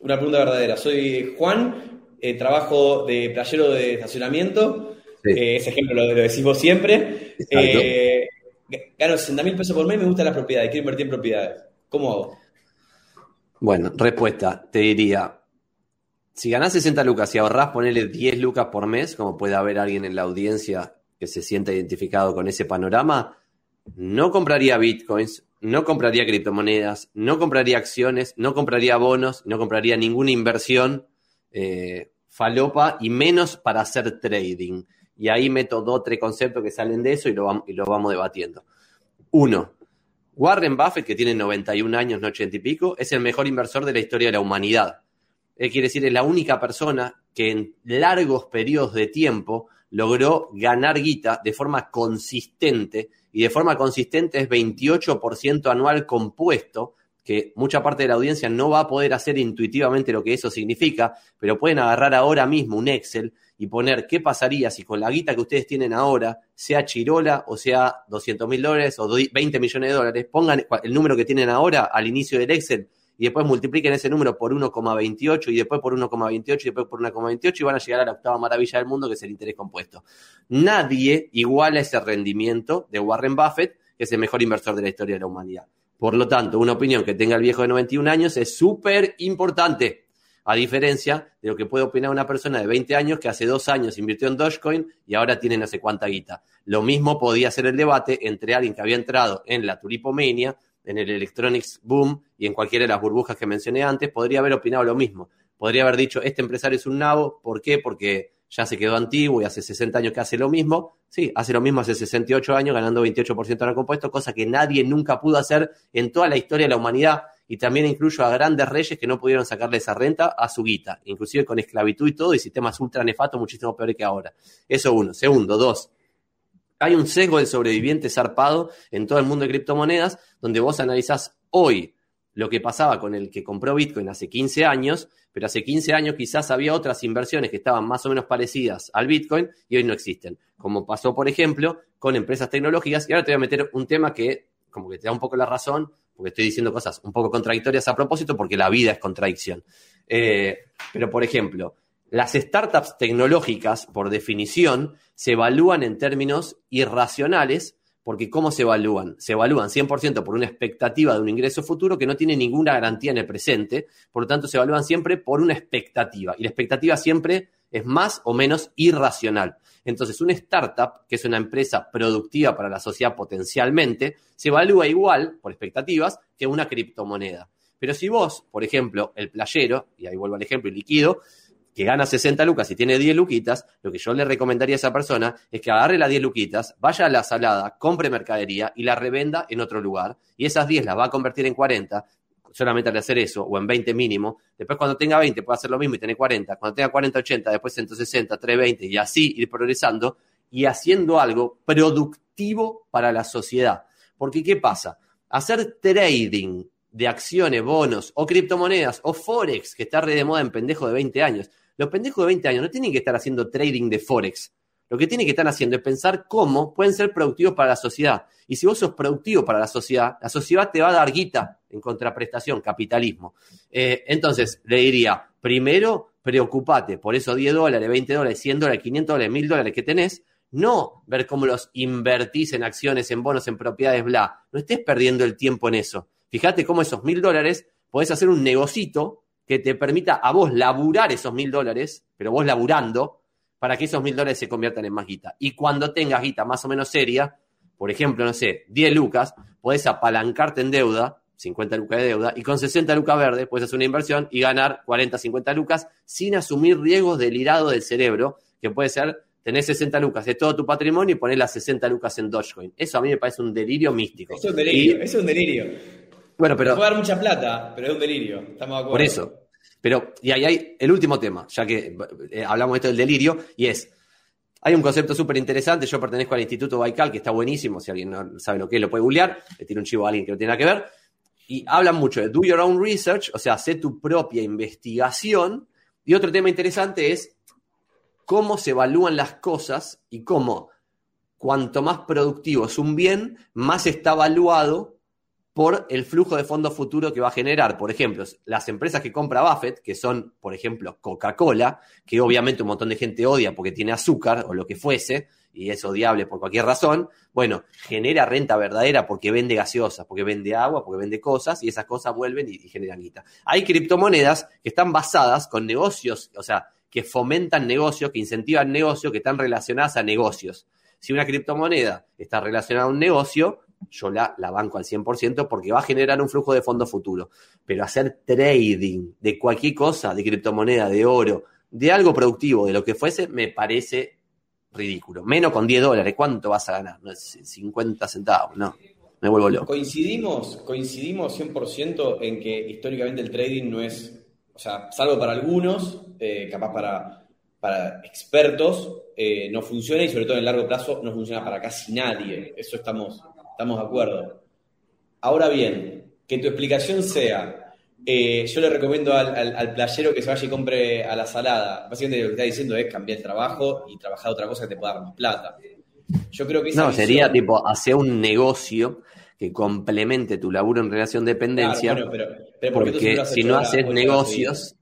Speaker 6: Una pregunta verdadera. Soy Juan, eh, trabajo de playero de estacionamiento.
Speaker 2: Sí.
Speaker 6: Eh, ese ejemplo lo, lo decís vos siempre. Eh, gano 60 mil pesos por mes, me gustan las propiedades, quiero invertir en propiedades. ¿Cómo hago?
Speaker 2: Bueno, respuesta, te diría, si ganás 60 lucas y ahorrás ponerle 10 lucas por mes, como puede haber alguien en la audiencia que se sienta identificado con ese panorama, no compraría bitcoins, no compraría criptomonedas, no compraría acciones, no compraría bonos, no compraría ninguna inversión eh, falopa y menos para hacer trading. Y ahí meto dos tres conceptos que salen de eso y lo, vamos debatiendo. Uno, Warren Buffett, que tiene 91 años, no 80 y pico, es el mejor inversor de la historia de la humanidad. Él quiere decir, es la única persona que en largos periodos de tiempo logró ganar guita de forma consistente, y de forma consistente es 28% anual compuesto, que mucha parte de la audiencia no va a poder hacer intuitivamente lo que eso significa, pero pueden agarrar ahora mismo un Excel y poner qué pasaría si con la guita que ustedes tienen ahora, sea Chirola o sea 200 mil dólares o 20 millones de dólares, pongan el número que tienen ahora al inicio del Excel y después multipliquen ese número por 1,28 y después por 1,28 y después por 1,28 y van a llegar a la octava maravilla del mundo que es el interés compuesto. Nadie iguala ese rendimiento de Warren Buffett, que es el mejor inversor de la historia de la humanidad. Por lo tanto, una opinión que tenga el viejo de 91 años es súper importante, a diferencia de lo que puede opinar una persona de 20 años que hace dos años invirtió en Dogecoin y ahora tiene no sé cuánta guita. Lo mismo podía ser el debate entre alguien que había entrado en la tulipomania, en el electronics boom y en cualquiera de las burbujas que mencioné antes, podría haber opinado lo mismo. Podría haber dicho, este empresario es un nabo, ¿por qué? Porque ya se quedó antiguo y hace 60 años que hace lo mismo. Sí, hace lo mismo hace 68 años, ganando 28% de compuesto, cosa que nadie nunca pudo hacer en toda la historia de la humanidad. Y también incluyo a grandes reyes que no pudieron sacarle esa renta a su guita, inclusive con esclavitud y todo, y sistemas ultra nefastos muchísimo peores que ahora. Eso uno. Segundo, dos. Hay un sesgo del sobreviviente zarpado en todo el mundo de criptomonedas, donde vos analizás hoy lo que pasaba con el que compró Bitcoin hace 15 años, pero hace 15 años quizás había otras inversiones que estaban más o menos parecidas al Bitcoin y hoy no existen. Como pasó, por ejemplo, con empresas tecnológicas. Y ahora te voy a meter un tema que como que te da un poco la razón, porque estoy diciendo cosas un poco contradictorias a propósito, porque la vida es contradicción. Eh, pero, por ejemplo, las startups tecnológicas, por definición, se evalúan en términos irracionales, porque ¿cómo se evalúan? Se evalúan 100% por una expectativa de un ingreso futuro que no tiene ninguna garantía en el presente, por lo tanto se evalúan siempre por una expectativa, y la expectativa siempre es más o menos irracional. Entonces, una startup, que es una empresa productiva para la sociedad potencialmente, se evalúa igual, por expectativas, que una criptomoneda. Pero si vos, por ejemplo, el playero, y ahí vuelvo al ejemplo, y liquido, que gana 60 lucas y tiene 10 luquitas, lo que yo le recomendaría a esa persona es que agarre las 10 luquitas, vaya a la salada, compre mercadería y la revenda en otro lugar. Y esas 10 las va a convertir en 40, solamente al hacer eso, o en 20 mínimo. Después cuando tenga 20 puede hacer lo mismo y tener 40. Cuando tenga 40, 80, después 160, 320 y así ir progresando y haciendo algo productivo para la sociedad. Porque ¿qué pasa? Hacer trading de acciones, bonos o criptomonedas o forex, que está re de moda en pendejos de 20 años. Los pendejos de 20 años no tienen que estar haciendo trading de forex. Lo que tienen que estar haciendo es pensar cómo pueden ser productivos para la sociedad. Y si vos sos productivo para la sociedad, la sociedad te va a dar guita en contraprestación, capitalismo. Eh, entonces, le diría, primero, preocupate por esos 10 dólares, 20 dólares, 100 dólares, 500 dólares, 1000 dólares que tenés, no ver cómo los invertís en acciones, en bonos, en propiedades, bla. No estés perdiendo el tiempo en eso. Fíjate cómo esos mil dólares podés hacer un negocito que te permita a vos laburar esos mil dólares, pero vos laburando, para que esos mil dólares se conviertan en más guita. Y cuando tengas guita más o menos seria, por ejemplo, no sé, 10 lucas, podés apalancarte en deuda, 50 lucas de deuda, y con 60 lucas verdes puedes hacer una inversión y ganar 40, 50 lucas sin asumir riesgos del irado del cerebro, que puede ser tener 60 lucas de todo tu patrimonio y poner las 60 lucas en Dogecoin. Eso a mí me parece un delirio místico.
Speaker 6: Eso es un delirio,
Speaker 2: Y-
Speaker 6: es un delirio.
Speaker 2: Bueno, pero...
Speaker 6: Puede dar mucha plata, pero es un delirio. Estamos de acuerdo.
Speaker 2: Por eso. Pero, y ahí hay el último tema, ya que eh, hablamos de esto del delirio, y es, hay un concepto súper interesante, yo pertenezco al Instituto Baikal, que está buenísimo, si alguien no sabe lo que es, lo puede googlear, le tiro un chivo a alguien que no tiene nada que ver, y hablan mucho de do your own research, o sea, hacer tu propia investigación, y otro tema interesante es cómo se evalúan las cosas y cómo cuanto más productivo es un bien, más está evaluado por el flujo de fondos futuro que va a generar. Por ejemplo, las empresas que compra Buffett, que son, por ejemplo, Coca-Cola, que obviamente un montón de gente odia porque tiene azúcar o lo que fuese, y es odiable por cualquier razón, bueno, genera renta verdadera porque vende gaseosas, porque vende agua, porque vende cosas, y esas cosas vuelven y, y generan guita. Hay criptomonedas que están basadas con negocios, o sea, que fomentan negocios, que incentivan negocios, que están relacionadas a negocios. Si una criptomoneda está relacionada a un negocio, yo la, banco al 100% porque va a generar un flujo de fondo futuro. Pero hacer trading de cualquier cosa, de criptomoneda, de oro, de algo productivo, de lo que fuese, me parece ridículo. Menos con 10 dólares, ¿cuánto vas a ganar? No, es 50 centavos, no. Me vuelvo loco.
Speaker 6: Coincidimos, coincidimos 100% en que históricamente el trading no es, o sea, salvo para algunos, eh, capaz para, para expertos, eh, no funciona y sobre todo en el largo plazo no funciona para casi nadie. Eso estamos, estamos de acuerdo. Ahora bien, que tu explicación sea, eh, yo le recomiendo al, al- al playero que se vaya y compre a la salada. Básicamente lo que está diciendo es cambiar el trabajo y trabajar otra cosa que te pueda dar más plata. Yo creo que esa
Speaker 2: No, sería tipo hacer un negocio que complemente tu laburo en relación de dependencia.
Speaker 6: Claro, bueno, pero- pero ¿por qué entonces
Speaker 2: porque si no haces negocios,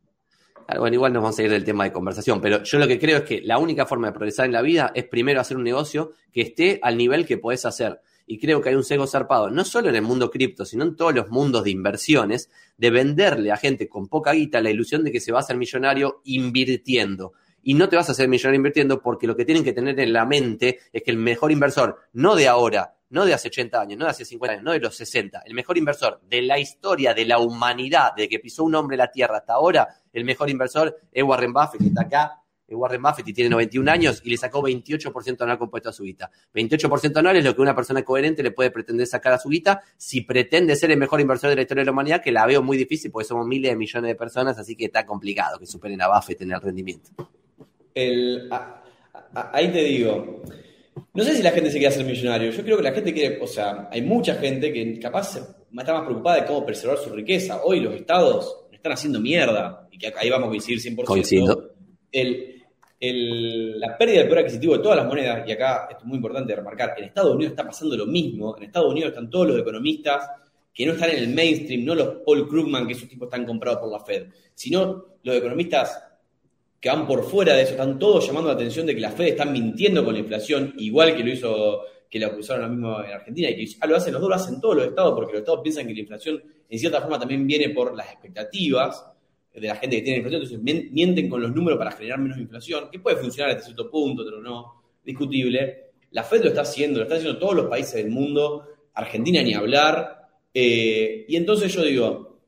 Speaker 2: Claro, bueno, igual nos vamos a ir del tema de conversación, pero yo lo que creo es que la única forma de progresar en la vida es primero hacer un negocio que esté al nivel que podés hacer. Y creo que hay un sesgo zarpado, no solo en el mundo cripto, sino en todos los mundos de inversiones, de venderle a gente con poca guita la ilusión de que se va a hacer millonario invirtiendo. Y no te vas a hacer millonario invirtiendo porque lo que tienen que tener en la mente es que el mejor inversor, no de ahora, no de hace 80 años, no de hace 50 años, no de los 60, el mejor inversor de la historia de la humanidad, de que pisó un hombre la Tierra hasta ahora, el mejor inversor es Warren Buffett, que está acá, Warren Buffett y tiene 91 años y le sacó 28% anual compuesto a su guita. 28% anual es lo que una persona coherente le puede pretender sacar a su guita si pretende ser el mejor inversor de la historia de la humanidad, que la veo muy difícil porque somos miles de millones de personas, así que está complicado que superen a Buffett en el rendimiento.
Speaker 6: El, a- a- ahí te digo, no sé si la gente se quiere hacer millonario. Yo creo que la gente quiere, o sea, hay mucha gente que capaz está más preocupada de cómo preservar su riqueza. Hoy los estados están haciendo mierda y que ahí vamos a coincidir 100%.
Speaker 2: Coincido.
Speaker 6: El, la pérdida del poder adquisitivo de todas las monedas, y acá es muy importante de remarcar, en Estados Unidos está pasando lo mismo. En Estados Unidos están todos los economistas que no están en el mainstream, no los Paul Krugman, que esos tipos están comprados por la Fed, sino los economistas que van por fuera de eso, están todos llamando la atención de que la Fed está mintiendo con la inflación, igual que lo hizo, que lo acusaron ahora mismo en Argentina, y que ah, lo hacen los dos, lo hacen todos los estados, porque los estados piensan que la inflación en cierta forma también viene por las expectativas de la gente que tiene inflación, entonces mien- mienten con los números para generar menos inflación, que puede funcionar hasta cierto punto, pero no, discutible. La Fed lo está haciendo, lo están haciendo todos los países del mundo, Argentina ni hablar, eh, y entonces yo digo,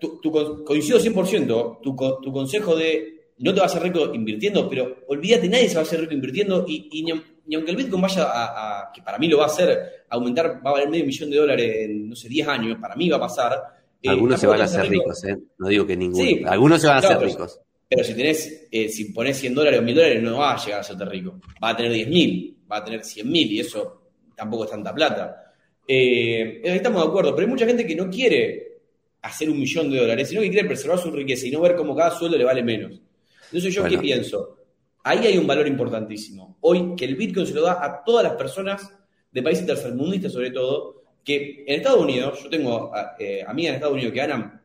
Speaker 6: tu, tu coincido 100%, tu, tu consejo de no te vas a hacer rico invirtiendo, pero olvídate, nadie se va a hacer rico invirtiendo y, y ni, aun- ni aunque el Bitcoin vaya a, a- que para mí lo va a hacer, aumentar, va a valer medio millón de dólares en, no sé, 10 años, para mí va a pasar. Eh,
Speaker 2: Algunos se van a hacer
Speaker 6: rico.
Speaker 2: ricos, ¿eh? No digo que ninguno.
Speaker 6: Sí,
Speaker 2: Algunos se van a hacer ricos.
Speaker 6: Pero si tenés, eh, si pones 100 dólares o 1000 dólares, no va a llegar a hacerte rico. Va a tener 10.000, va a tener 100.000 y eso tampoco es tanta plata. Eh, estamos de acuerdo, pero hay mucha gente que no quiere hacer un millón de dólares, sino que quiere preservar su riqueza y no ver cómo cada sueldo le vale menos. Entonces, ¿yo
Speaker 2: Bueno.
Speaker 6: qué pienso? Ahí hay un valor importantísimo. Hoy, que el Bitcoin se lo da a todas las personas de países tercermundistas, sobre todo, que en Estados Unidos, yo tengo eh, amigas en Estados Unidos que ganan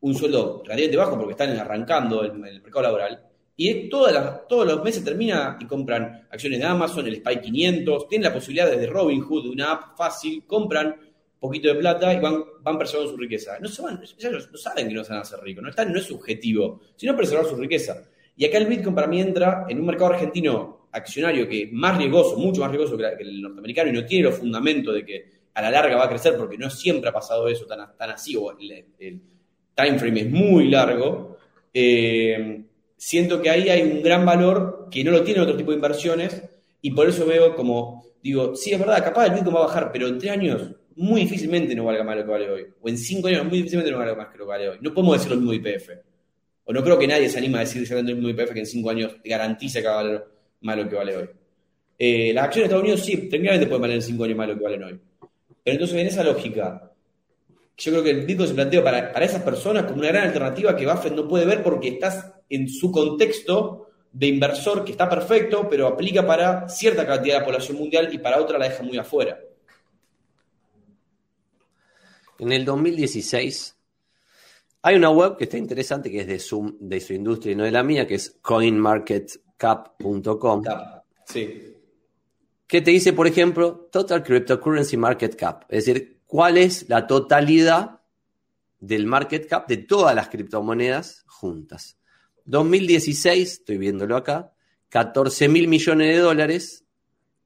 Speaker 6: un sueldo relativamente bajo porque están arrancando el, el mercado laboral, y todos los meses termina y compran acciones de Amazon, el SPY 500, tienen la posibilidad desde Robinhood, de una app fácil, compran poquito de plata y van, van preservando su riqueza. No, se van, ellos no saben que no se van a hacer ricos, no, no es subjetivo, sino preservar su riqueza. Y acá el Bitcoin para mí entra en un mercado argentino accionario que es más riesgoso, mucho más riesgoso que el norteamericano y no tiene los fundamentos de que a la larga va a crecer porque no siempre ha pasado eso tan, tan así o el, time frame es muy largo. Eh, siento que ahí hay un gran valor que no lo tiene otro tipo de inversiones y por eso veo como, digo, sí, es verdad, capaz el Bitcoin va a bajar, pero en tres años muy difícilmente no valga más lo que vale hoy. O en cinco años muy difícilmente no valga más que lo que vale hoy. No podemos decir lo mismo IPF. O no creo que nadie se anima a decir lo mismo IPF que en cinco años garantice que va a valer más lo que vale hoy. Eh, las acciones de Estados Unidos sí, técnicamente pueden valer en cinco años más lo que valen hoy. Pero entonces en esa lógica, yo creo que el Bitcoin se plantea para, para esas personas como una gran alternativa que Buffett no puede ver porque estás en su contexto de inversor que está perfecto, pero aplica para cierta cantidad de la población mundial y para otra la deja muy afuera.
Speaker 2: En el 2016 hay una web que está interesante, que es de su, de su industria y no de la mía, que es coinmarketcap.com.
Speaker 6: Sí.
Speaker 2: Que te dice, por ejemplo, Total Cryptocurrency Market Cap. Es decir, cuál es la totalidad del market cap de todas las criptomonedas juntas. 2016, estoy viéndolo acá, 14 mil millones de dólares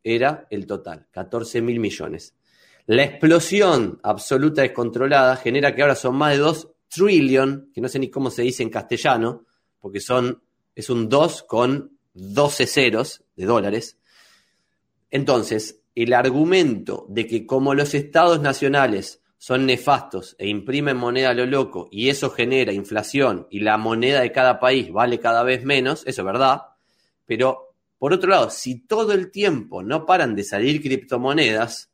Speaker 2: era el total, 14 mil millones. La explosión absoluta descontrolada genera que ahora son más de 2 trillion, que no sé ni cómo se dice en castellano, porque son, es un 2 con 12 ceros de dólares. Entonces, el argumento de que como los estados nacionales son nefastos e imprimen moneda a lo loco y eso genera inflación y la moneda de cada país vale cada vez menos, eso es verdad, pero por otro lado, si todo el tiempo no paran de salir criptomonedas,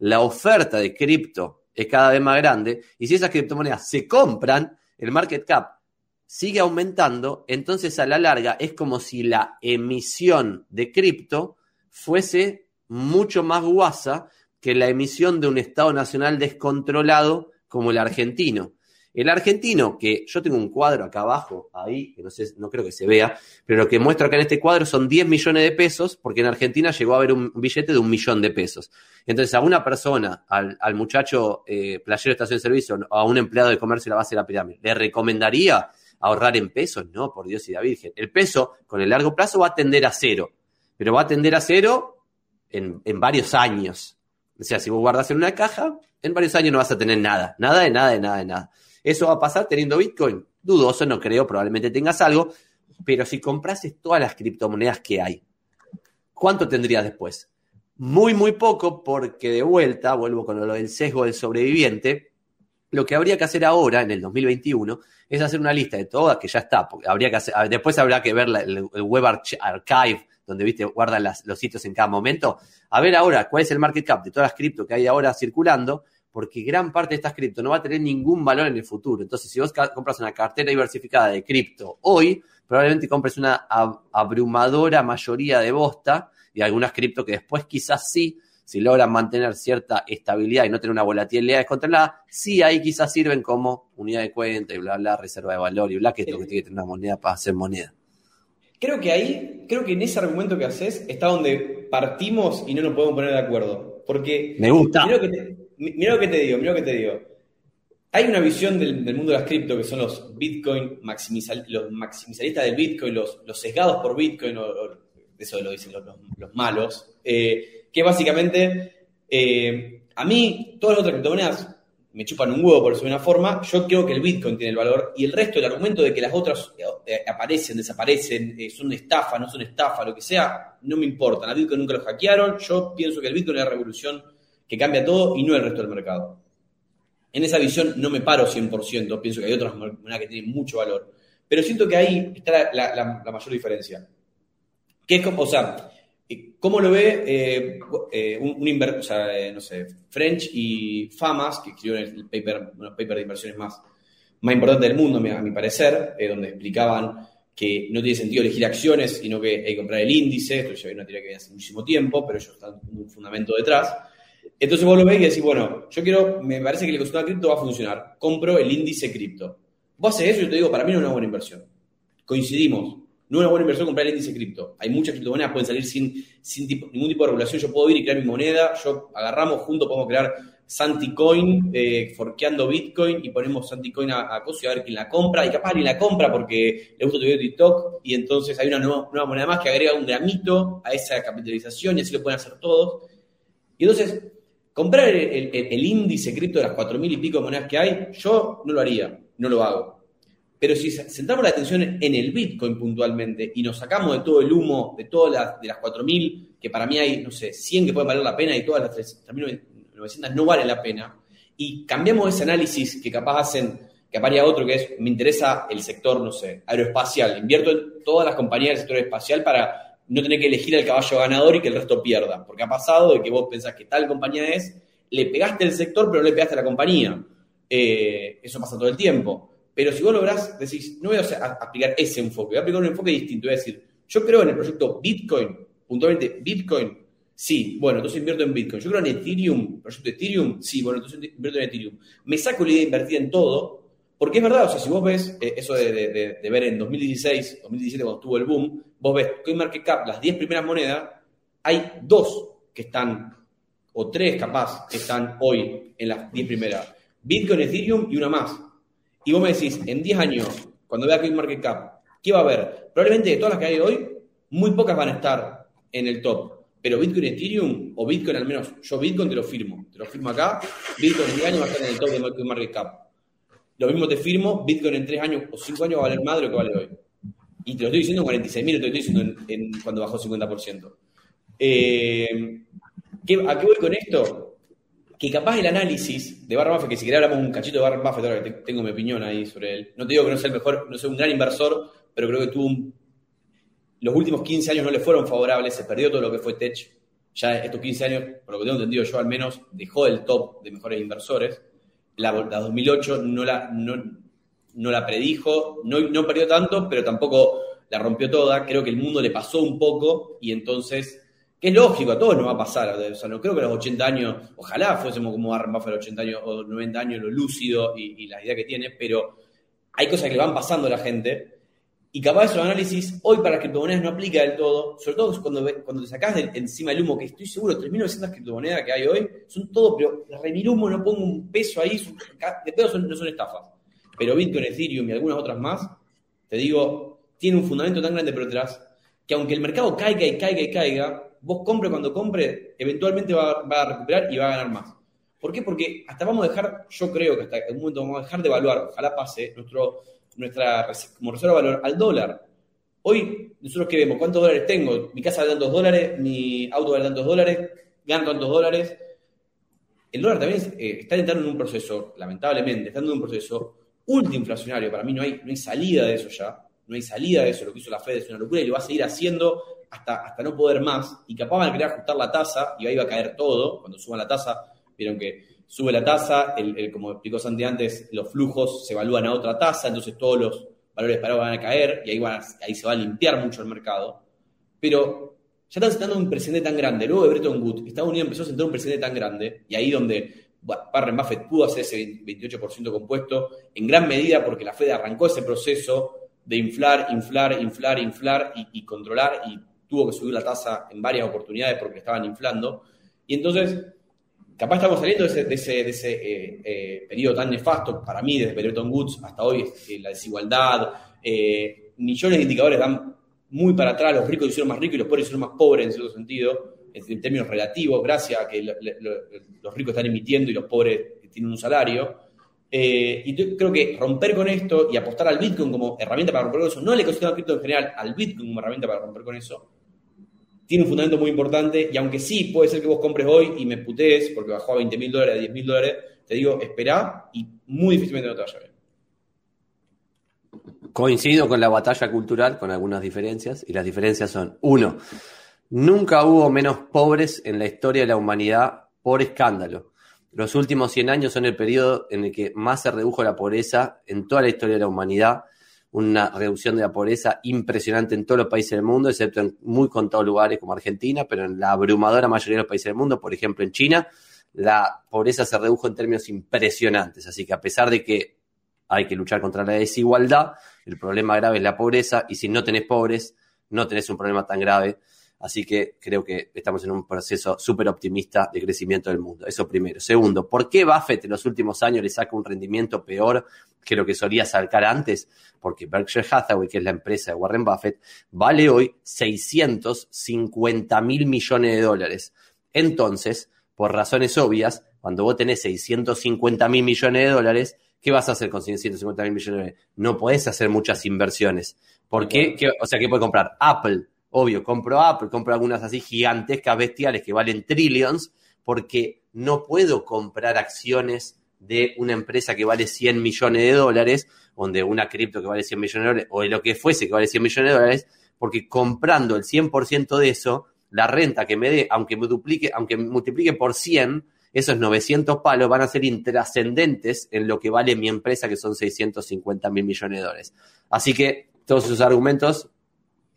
Speaker 2: la oferta de cripto es cada vez más grande y si esas criptomonedas se compran, el market cap sigue aumentando, entonces a la larga es como si la emisión de cripto fuese mucho más guasa que la emisión de un Estado nacional descontrolado como el argentino. El argentino, que yo tengo un cuadro acá abajo, ahí, que no sé, no creo que se vea, pero lo que muestro acá en este cuadro son 10 millones de pesos, porque en Argentina llegó a haber un billete de un millón de pesos. Entonces, a una persona, al, muchacho eh, playero de estación de servicio, o a un empleado de comercio de la base de la pirámide, ¿le recomendaría ahorrar en pesos? No, por Dios y la Virgen. El peso, con el largo plazo, va a tender a cero, pero va a tender a cero en, en varios años. O sea, si vos guardas en una caja, en varios años no vas a tener nada, nada de nada de nada de nada. ¿Eso va a pasar teniendo Bitcoin? Dudoso, no creo, probablemente tengas algo, pero si comprases todas las criptomonedas que hay, ¿cuánto tendrías después? Muy, muy poco, porque de vuelta, vuelvo con lo del sesgo del sobreviviente, lo que habría que hacer ahora, en el 2021, es hacer una lista de todas, que ya está, porque habría que hacer, después habrá que ver el, web archive, donde viste, guardan los sitios en cada momento. A ver ahora cuál es el market cap de todas las cripto que hay ahora circulando porque gran parte de estas cripto no va a tener ningún valor en el futuro. Entonces, si vos compras una cartera diversificada de cripto hoy, probablemente compres una abrumadora mayoría de bosta y algunas cripto que después quizás sí, si logran mantener cierta estabilidad y no tener una volatilidad descontrolada, sí ahí quizás sirven como unidad de cuenta y bla, bla, reserva de valor y bla, que es lo que tiene que tener una moneda para hacer moneda.
Speaker 6: Creo que ahí, creo que en ese argumento que haces está donde partimos y no nos podemos poner de acuerdo. Porque.
Speaker 2: Me gusta.
Speaker 6: Mira lo que te digo, mira lo que te digo. Hay una visión del, mundo de las cripto que son los Bitcoin, los maximalistas del Bitcoin, los, los sesgados por Bitcoin, eso lo dicen los, malos, eh, que básicamente eh, a mí todas las otras criptomonedas me chupan un huevo por eso de una forma, yo creo que el Bitcoin tiene el valor y el resto, el argumento de que las otras eh, aparecen, desaparecen, son estafa, no son estafa, lo que sea, no me importa. A Bitcoin nunca lo hackearon, yo pienso que el Bitcoin es la revolución que cambia todo y no el resto del mercado. En esa visión no me paro 100%, pienso que hay otras monedas que tienen mucho valor, pero siento que ahí está la, mayor diferencia. Que es como, o sea, ¿cómo lo ve eh, eh, un, un eh, no sé, French y Famas, que escribieron el paper, uno paper de inversiones más, más importante del mundo, a mi parecer, donde explicaban que no tiene sentido elegir acciones, sino que hay que comprar el índice, esto ya una teoría que viene hace muchísimo tiempo, pero ellos están un fundamento detrás. Entonces vos lo ves y decís, bueno, yo quiero, me parece que el ecosistema cripto va a funcionar. Compro el índice cripto. Vos haces eso y yo te digo, para mí no es una buena inversión. Coincidimos. No es una buena inversión comprar el índice cripto. Hay muchas criptomonedas, pueden salir sin, sin ningún tipo de regulación. Yo puedo ir y crear mi moneda. Yo agarramos juntos, podemos crear Santicoin eh, forqueando Bitcoin y ponemos Santicoin a, a y a ver quién la compra. Y capaz alguien la compra porque le gusta tu video de TikTok y entonces hay una nueva, moneda más que agrega un gramito a esa capitalización y así lo pueden hacer todos. Y entonces, comprar el, índice cripto de las 4.000 y pico monedas que hay, yo no lo haría, no lo hago. Pero si centramos la atención en el Bitcoin puntualmente y nos sacamos de todo el humo, de todas las, de las 4.000, que para mí hay, no sé, 100 que pueden valer la pena y todas las 3.900 no valen la pena, y cambiamos ese análisis que capaz hacen, que aparía otro que es, me interesa el sector, no sé, aeroespacial, invierto en todas las compañías del sector espacial para no tener que elegir al caballo ganador y que el resto pierda, porque ha pasado de que vos pensás que tal compañía es, le pegaste el sector pero no le pegaste a la compañía. Eh, eso pasa todo el tiempo. Pero si vos lográs, decís, no voy a, aplicar ese enfoque, voy a aplicar un enfoque distinto. Voy a decir, yo creo en el proyecto Bitcoin, puntualmente Bitcoin, sí, bueno, entonces invierto en Bitcoin. Yo creo en Ethereum, proyecto Ethereum, sí, bueno, entonces invierto en Ethereum. Me saco la idea de invertir en todo, porque es verdad, o sea, si vos ves eh, eso de, ver en 2016, 2017 cuando estuvo el boom, vos ves CoinMarketCap, las 10 primeras monedas, hay dos que están, o tres capaz, que están hoy en las 10 primeras. Bitcoin, Ethereum y una más. Y vos me decís, en 10 años, cuando vea CoinMarketCap, ¿qué va a haber? Probablemente de todas las que hay hoy, muy pocas van a estar en el top. Pero Bitcoin, Ethereum, o Bitcoin al menos, yo Bitcoin te lo firmo. Te lo firmo acá, Bitcoin en 10 años va a estar en el top de CoinMarketCap. Lo mismo te firmo, Bitcoin en 3 años o 5 años va a valer más de lo que vale hoy. Y te lo estoy diciendo en 46.000, te lo estoy diciendo en, en cuando bajó 50%. Eh, ¿qué- ¿A qué voy con esto? Que capaz el análisis de Warren Buffett, que si querés hablamos un cachito de Warren Buffett, ahora que te- tengo mi opinión ahí sobre él. No te digo que no sea el mejor, no sea un gran inversor, pero creo que tuvo un- los últimos 15 años no le fueron favorables, se perdió todo lo que fue Tech. Ya estos 15 años, por lo que tengo entendido yo al menos, dejó el top de mejores inversores. La, la 2008 no la, no la predijo, no, no perdió tanto, pero tampoco la rompió toda. Creo que el mundo le pasó un poco y entonces, que es lógico, a todos nos va a pasar. O sea, no creo que a los 80 años, ojalá fuésemos como Warren Buffett a los 80 años o 90 años, lo lúcido y, y la idea que tiene, pero hay cosas que le van pasando a la gente y capaz esos análisis hoy para las criptomonedas no aplica del todo, sobre todo cuando, cuando te sacás encima el humo, que estoy seguro, 3.900 criptomonedas que hay hoy, son todo, pero remil humo, no pongo un peso ahí, de pedo son- no son estafas. Pero Bitcoin, Ethereum y algunas otras más, te digo, tiene un fundamento tan grande por detrás, que aunque el mercado caiga y caiga y caiga, vos compre cuando compre, eventualmente va, a recuperar y va a ganar más. ¿Por qué? Porque hasta vamos a dejar, yo creo que hasta algún momento vamos a dejar de evaluar, ojalá pase, nuestro, nuestra como reserva de valor al dólar. Hoy, nosotros qué vemos, ¿cuántos dólares tengo? Mi casa vale tantos dólares, mi auto vale tantos dólares, gano tantos dólares. El dólar también eh, está entrando en un proceso, lamentablemente, está en un proceso ultrainflacionario. Para mí no hay, no hay salida de eso ya. No hay salida de eso. Lo que hizo la Fed es una locura y lo va a seguir haciendo hasta, hasta no poder más. Y capaz van a querer ajustar la tasa y ahí va a caer todo. Cuando suban la tasa, vieron que sube la tasa, el, el- como explicó Santi antes, los flujos se evalúan a otra tasa, entonces todos los valores parados van a caer y ahí, van ahí se va a limpiar mucho el mercado. Pero ya están sentando un precedente tan grande. Luego de Bretton Woods, Estados Unidos empezó a sentar un precedente tan grande y ahí donde Warren Buffett pudo hacer ese 28% compuesto, en gran medida porque la Fed arrancó ese proceso de inflar, inflar, inflar, inflar y, y controlar y tuvo que subir la tasa en varias oportunidades porque estaban inflando. Y entonces, capaz estamos saliendo de ese, eh, eh, periodo tan nefasto para mí, desde Bretton Woods hasta hoy, eh, la desigualdad, millones de indicadores dan muy para atrás, los ricos hicieron más ricos y los pobres hicieron más pobres en cierto sentido, en, términos relativos, gracias a que lo- lo- los ricos están emitiendo y los pobres tienen un salario. Y creo que romper con esto y apostar al Bitcoin como herramienta para romper con eso, no al ecosistema cripto en general, al Bitcoin como herramienta para romper con eso, tiene un fundamento muy importante. Y aunque sí puede ser que vos compres hoy y me putees porque bajó a 20 mil dólares, a 10 mil dólares, te digo, esperá y muy difícilmente no te vaya bien.
Speaker 2: Coincido con la batalla cultural, con algunas diferencias, y las diferencias son, uno, nunca hubo menos pobres en la historia de la humanidad por escándalo. Los últimos 100 años son el periodo en el que más se redujo la pobreza en toda la historia de la humanidad, una reducción de la pobreza impresionante en todos los países del mundo, excepto en muy contados lugares como Argentina, pero en la abrumadora mayoría de los países del mundo, por ejemplo en China, la pobreza se redujo en términos impresionantes. Así que a pesar de que hay que luchar contra la desigualdad, el problema grave es la pobreza, y si no tenés pobres, no tenés un problema tan grave. Así que creo que estamos en un proceso súper optimista de crecimiento del mundo. Eso primero. Segundo, ¿por qué Buffett en los últimos años le saca un rendimiento peor que lo que solía sacar antes? Porque Berkshire Hathaway, que es la empresa de Warren Buffett, vale hoy 650 mil millones de dólares. Entonces, por razones obvias, cuando vos tenés 650 mil millones de dólares, ¿qué vas a hacer con 650 mil millones de dólares? No podés hacer muchas inversiones. ¿Por qué? ¿Qué- O sea, ¿qué puede comprar? Apple. Obvio, compro Apple, compro algunas así gigantescas, bestiales, que valen trillions, porque no puedo comprar acciones de una empresa que vale 100 millones de dólares, o de una cripto que vale 100 millones de dólares, o de lo que fuese que vale 100 millones de dólares, porque comprando el 100% de eso, la renta que me dé, aunque me duplique, aunque multiplique por 100, esos 900 palos van a ser intrascendentes en lo que vale mi empresa, que son 650 mil millones de dólares. Así que todos esos argumentos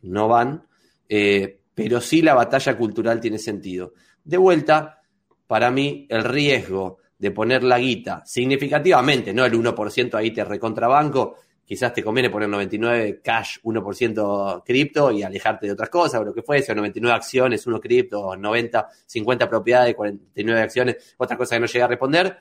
Speaker 2: no van, eh, pero sí la batalla cultural tiene sentido. De vuelta, para mí, el riesgo de poner la guita significativamente, no el 1% ahí te recontrabanco, quizás te conviene poner 99 cash, 1% cripto y alejarte de otras cosas, o lo que fuese, o 99 acciones, 1 cripto, o 90, 50 propiedades, 49 acciones, otra cosa que no llegué a responder.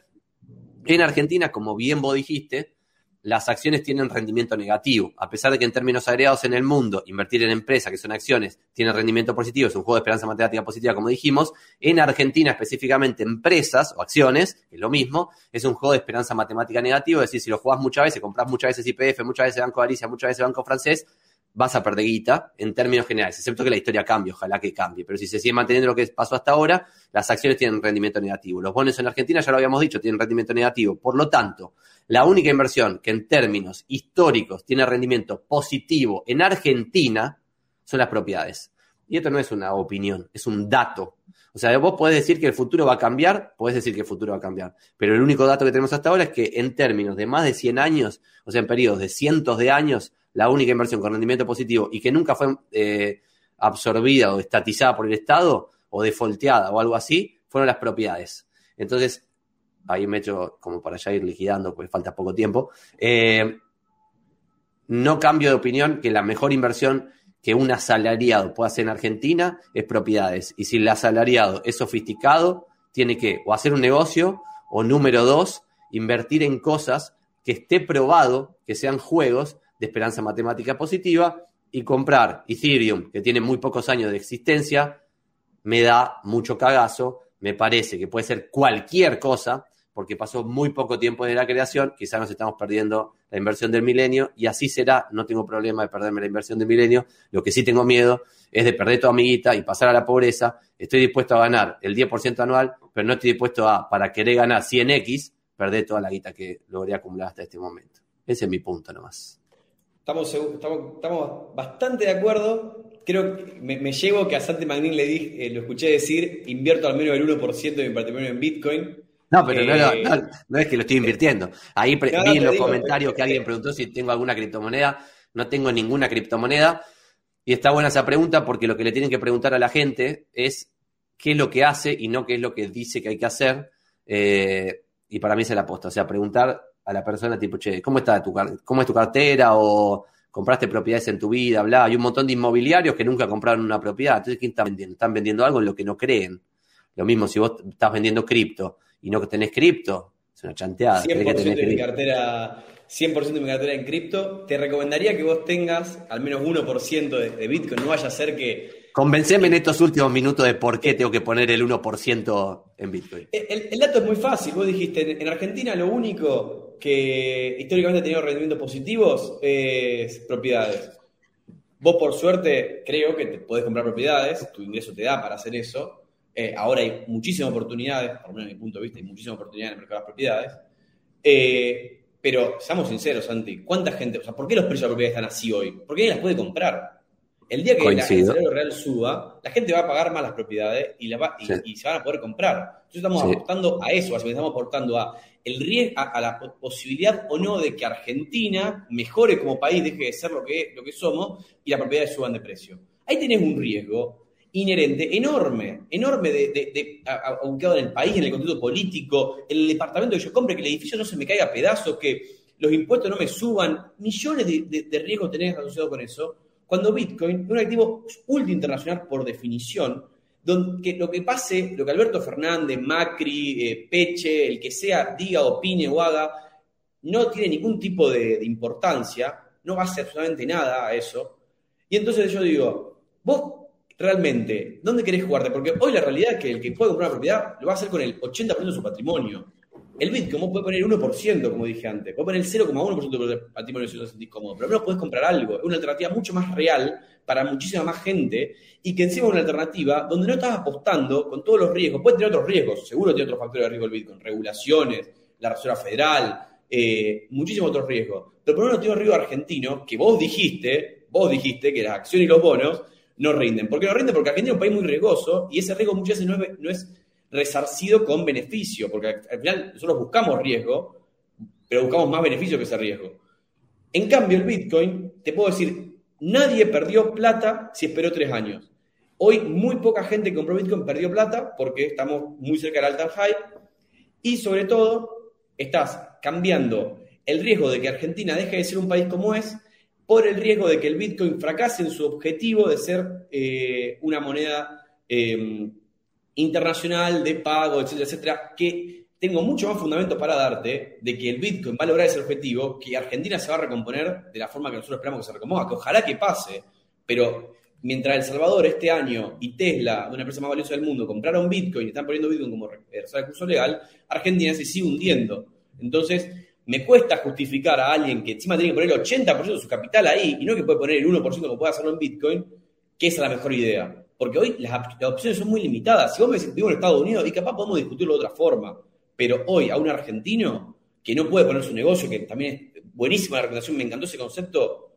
Speaker 2: En Argentina, como bien vos dijiste, las acciones tienen rendimiento negativo. A pesar de que en términos agregados en el mundo, invertir en empresas que son acciones tiene rendimiento positivo, es un juego de esperanza matemática positiva, como dijimos, en Argentina específicamente empresas o acciones, es lo mismo, es un juego de esperanza matemática negativo, es decir, si lo jugás muchas veces, compras muchas veces IPF, muchas veces Banco de Galicia, muchas veces Banco Francés, vas a perder guita en términos generales, excepto que la historia cambie, ojalá que cambie, pero si se sigue manteniendo lo que pasó hasta ahora, las acciones tienen rendimiento negativo. Los bonos en Argentina, ya lo habíamos dicho, tienen rendimiento negativo. Por lo tanto, la única inversión que en términos históricos tiene rendimiento positivo en Argentina son las propiedades. Y esto no es una opinión, es un dato. O sea, vos podés decir que el futuro va a cambiar, podés decir que el futuro va a cambiar. Pero el único dato que tenemos hasta ahora es que en términos de más de 100 años, o sea, en periodos de cientos de años, la única inversión con rendimiento positivo y que nunca fue eh, absorbida o estatizada por el Estado o defolteada o algo así, fueron las propiedades. Entonces, ahí me echo como para ya ir liquidando, porque falta poco tiempo. Eh, no cambio de opinión que la mejor inversión que un asalariado puede hacer en Argentina es propiedades. Y si el asalariado es sofisticado, tiene que o hacer un negocio o número dos, invertir en cosas que esté probado, que sean juegos de esperanza matemática positiva y comprar Ethereum, que tiene muy pocos años de existencia, me da mucho cagazo, me parece que puede ser cualquier cosa, porque pasó muy poco tiempo de la creación, quizás nos estamos perdiendo la inversión del milenio, y así será, no tengo problema de perderme la inversión del milenio, lo que sí tengo miedo es de perder toda mi guita y pasar a la pobreza, estoy dispuesto a ganar el 10% anual, pero no estoy dispuesto a, para querer ganar 100x, perder toda la guita que logré acumular hasta este momento. Ese es mi punto nomás.
Speaker 6: Estamos, estamos, estamos bastante de acuerdo. Creo que me, me llevo que a Santi Magnin le dije, eh, lo escuché decir, invierto al menos el 1% de mi patrimonio en Bitcoin.
Speaker 2: No, pero no,
Speaker 6: Eh,
Speaker 2: no, no, no es que lo estoy invirtiendo. Ahí
Speaker 6: No,
Speaker 2: vi en los
Speaker 6: digo,
Speaker 2: comentarios
Speaker 6: eh,
Speaker 2: que alguien preguntó si tengo alguna criptomoneda. No tengo ninguna criptomoneda. Y está buena esa pregunta porque lo que le tienen que preguntar a la gente es qué es lo que hace y no qué es lo que dice que hay que hacer. Eh, y para mí es la aposta. O sea, preguntar a la persona tipo, che, ¿cómo, está tu, cómo es tu cartera? O compraste propiedades en tu vida, bla. Hay un montón de inmobiliarios que nunca compraron una propiedad. Entonces, ¿quién está vendiendo? Están vendiendo algo en lo que no creen. Lo mismo si vos estás vendiendo cripto y no tenés cripto, es una chanteada.
Speaker 6: 100%
Speaker 2: tenés que
Speaker 6: de mi cartera, 100% de mi cartera en cripto. Te recomendaría que vos tengas al menos 1% de, de Bitcoin. No vaya a ser que
Speaker 2: Convenceme en estos últimos minutos de por qué tengo que poner el 1% en Bitcoin.
Speaker 6: El, el dato es muy fácil. Vos dijiste, en, en Argentina lo único que históricamente ha tenido rendimientos positivos es propiedades. Vos, por suerte, creo que te podés comprar propiedades, tu ingreso te da para hacer eso. Eh, ahora hay muchísimas oportunidades, por lo menos desde mi punto de vista, hay muchísimas oportunidades en el mercado de las propiedades. Eh, pero seamos sinceros, Santi, ¿cuánta gente, o sea, ¿por qué los precios de propiedades están así hoy? Porque nadie las puede comprar. El día que la- el salario real suba, la gente va a pagar más las propiedades y, la va- y-
Speaker 2: Sí.
Speaker 6: y se van a poder comprar. Entonces estamos
Speaker 2: Sí.
Speaker 6: apostando a eso, estamos aportando a, el ries- a, a la po- posibilidad o no de que Argentina mejore como país, deje de ser lo que, lo que somos y las propiedades suban de precio. Ahí tenés un riesgo inherente, enorme, enorme de, de, de- a- a- ubicado en el país, en el contexto político, en el departamento que yo compre, que el edificio no se me caiga a pedazos, que los impuestos no me suban, millones de, de- de riesgos tenés asociados con eso, Cuando Bitcoin es un activo ultra internacional por definición, donde lo que pase, lo que Alberto Fernández, Macri, eh, Peche, el que sea, diga, opine o haga, no tiene ningún tipo de, de importancia, no va a hacer absolutamente nada a eso. Y entonces yo digo, vos realmente, ¿dónde querés jugarte? Porque hoy la realidad es que el que puede comprar una propiedad lo va a hacer con el 80% de su patrimonio. El Bitcoin vos puede poner 1%, como dije antes, puede poner el 0,1% de patrimonio si te sentís cómodo, pero al menos podés comprar algo. Es una alternativa mucho más real para muchísima más gente y que encima es una alternativa donde no estás apostando con todos los riesgos. Puede tener otros riesgos, seguro tiene otros factores de riesgo el Bitcoin, regulaciones, la Reserva Federal, eh, muchísimos otros riesgos. Pero por uno tiene riesgo argentino que vos dijiste, vos dijiste que las acciones y los bonos no rinden. ¿Por qué no rinden? Porque Argentina es un país muy riesgoso y ese riesgo muchas veces no es, no es resarcido con beneficio, porque al final nosotros buscamos riesgo, pero buscamos más beneficio que ese riesgo. En cambio, el Bitcoin, te puedo decir, nadie perdió plata si esperó tres años. Hoy muy poca gente que compró Bitcoin perdió plata porque estamos muy cerca del alta high y sobre todo estás cambiando el riesgo de que Argentina deje de ser un país como es por el riesgo de que el Bitcoin fracase en su objetivo de ser eh, una moneda eh, internacional de pago, etcétera, etcétera, que tengo mucho más fundamento para darte de que el Bitcoin va a lograr ese objetivo, que Argentina se va a recomponer de la forma que nosotros esperamos que se recomponga, que ojalá que pase, pero mientras El Salvador este año y Tesla, una empresa más valiosa del mundo, compraron Bitcoin y están poniendo Bitcoin como recurso legal, Argentina se sigue hundiendo. Entonces, me cuesta justificar a alguien que encima tiene que poner el 80% de su capital ahí y no que puede poner el 1% como puede hacerlo en Bitcoin, que esa es la mejor idea. Porque hoy las, opciones son muy limitadas. Si vos me decís, vivo en Estados Unidos, y capaz podemos discutirlo de otra forma. Pero hoy a un argentino que no puede poner su negocio, que también es buenísima la reputación, me encantó ese concepto,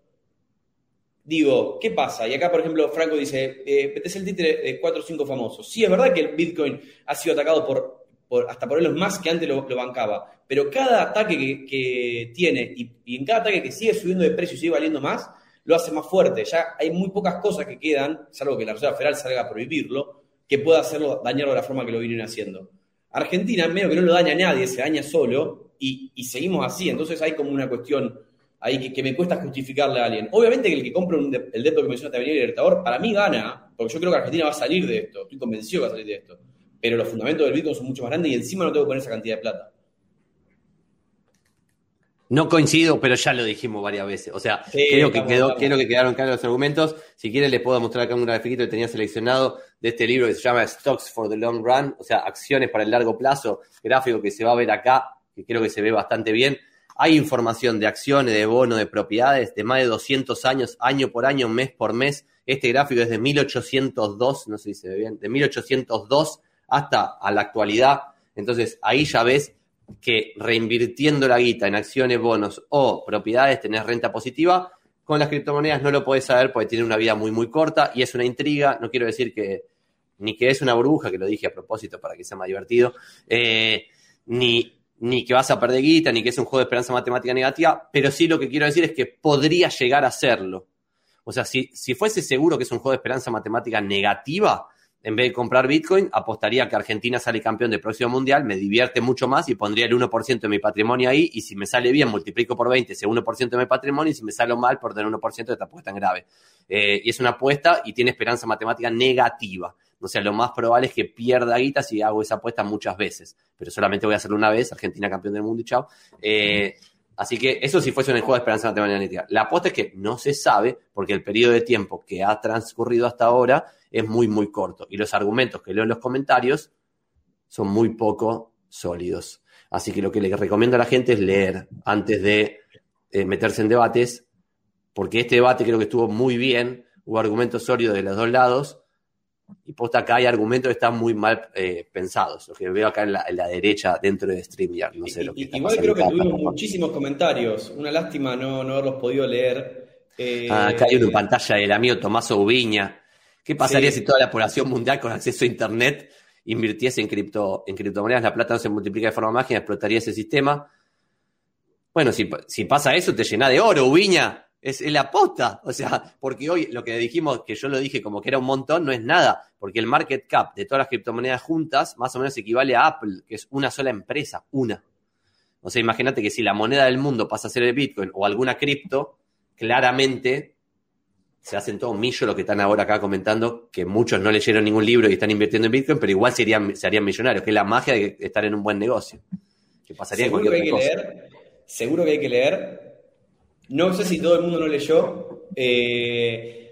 Speaker 6: digo, ¿qué pasa? Y acá, por ejemplo, Franco dice, eh, el títere de 4 o 5 famosos. Sí, es verdad que el Bitcoin ha sido atacado por, hasta por los más que antes lo, bancaba, pero cada ataque que, tiene y, y, en cada ataque que sigue subiendo de precio y sigue valiendo más, lo hace más fuerte. Ya hay muy pocas cosas que quedan, salvo que la Reserva Federal salga a prohibirlo, que pueda hacerlo, dañarlo de la forma que lo vienen haciendo. Argentina, medio que no lo daña a nadie, se daña solo y, seguimos así. Entonces hay como una cuestión ahí que, me cuesta justificarle a alguien. Obviamente que el que compra el depto que menciona Tabernier y Libertador, para mí gana, porque yo creo que Argentina va a salir de esto. Estoy convencido que va a salir de esto. Pero los fundamentos del Bitcoin son mucho más grandes y encima no tengo que poner esa cantidad de plata.
Speaker 2: No coincido, pero ya lo dijimos varias veces. O sea, creo, que quedó, creo que quedaron claros los argumentos. Si quieren, les puedo mostrar acá un grafiquito que tenía seleccionado de este libro que se llama Stocks for the Long Run, o sea, acciones para el largo plazo, gráfico que se va a ver acá, que creo que se ve bastante bien. Hay información de acciones, de bonos, de propiedades de más de 200 años, año por año, mes por mes. Este gráfico es de 1802, no sé si se ve bien, de 1802 hasta a la actualidad. Entonces, ahí ya ves que reinvirtiendo la guita en acciones, bonos o propiedades tenés renta positiva. Con las criptomonedas no lo podés saber porque tienen una vida muy, muy corta y es una intriga. No quiero decir que ni que es una burbuja, que lo dije a propósito para que sea más divertido, eh, ni, ni que vas a perder guita, ni que es un juego de esperanza matemática negativa, pero sí lo que quiero decir es que podría llegar a serlo. O sea, si, si fuese seguro que es un juego de esperanza matemática negativa, en vez de comprar Bitcoin, apostaría que Argentina sale campeón del próximo mundial, me divierte mucho más y pondría el 1% de mi patrimonio ahí. Y si me sale bien, multiplico por 20 ese 1% de mi patrimonio. Y si me sale mal, por tener 1% de esta apuesta tan grave. Eh, y es una apuesta y tiene esperanza matemática negativa. O sea, lo más probable es que pierda guita si hago esa apuesta muchas veces. Pero solamente voy a hacerlo una vez, Argentina campeón del mundo y chao. Eh, Así que eso si fuese un juego de esperanza matemática. La apuesta es que no se sabe, porque el periodo de tiempo que ha transcurrido hasta ahora es muy, muy corto. Y los argumentos que leo en los comentarios son muy poco sólidos. Así que lo que le recomiendo a la gente es leer antes de eh, meterse en debates, porque este debate creo que estuvo muy bien, hubo argumentos sólidos de los dos lados, y posta acá hay argumentos que están muy mal eh, pensados, lo que veo acá en la, derecha dentro de StreamYard, no sé lo que
Speaker 6: Igual creo que tuvimos muchísimos comentarios, una lástima no, no haberlos podido leer.
Speaker 2: Eh, ah, acá hay uno en pantalla del amigo Tomaso Ubiña. ¿Qué pasaría si toda la población mundial con acceso a Internet invirtiese en, cripto, en criptomonedas? La plata no se multiplica de forma mágica, explotaría ese sistema. Bueno, si, si pasa eso, te llena de oro, Ubiña es, la posta. O sea, porque hoy lo que dijimos, que yo lo dije como que era un montón, no es nada. Porque el market cap de todas las criptomonedas juntas más o menos equivale a Apple, que es una sola empresa, una. O sea, imagínate que si la moneda del mundo pasa a ser el Bitcoin o alguna cripto, claramente se hacen todo millo lo que están ahora acá comentando, que muchos no leyeron ningún libro y están invirtiendo en Bitcoin, pero igual serían, se harían millonarios, que es la magia de estar en un buen negocio. Que pasaría
Speaker 6: seguro que hay que
Speaker 2: cosa.
Speaker 6: leer. Seguro que hay que leer. No sé si todo el mundo lo leyó. Eh,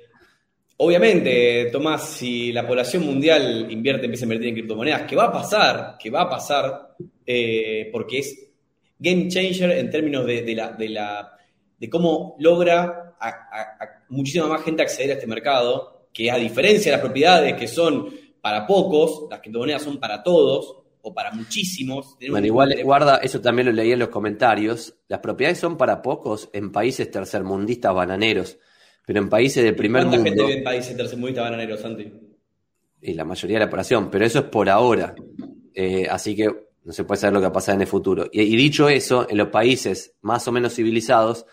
Speaker 6: obviamente, Tomás, si la población mundial invierte, empieza a invertir en criptomonedas, que va a pasar, que va a pasar, eh, porque es game changer en términos de, de la, de, la, de cómo logra a muchísima más gente acceder a este mercado, que a diferencia de las propiedades que son para pocos, las criptomonedas son para todos o para muchísimos.
Speaker 2: Bueno, igual guarda, eso también lo leí en los comentarios. Las propiedades son para pocos en países tercermundistas bananeros, pero en países del primer
Speaker 6: ¿Cuánta
Speaker 2: mundo,
Speaker 6: gente vive en países tercermundistas bananeros, Santi?
Speaker 2: y la mayoría de la población, pero eso es por ahora. Eh, así que no se puede saber lo que va a pasar en el futuro. Y, y dicho eso, en los países más o menos civilizados,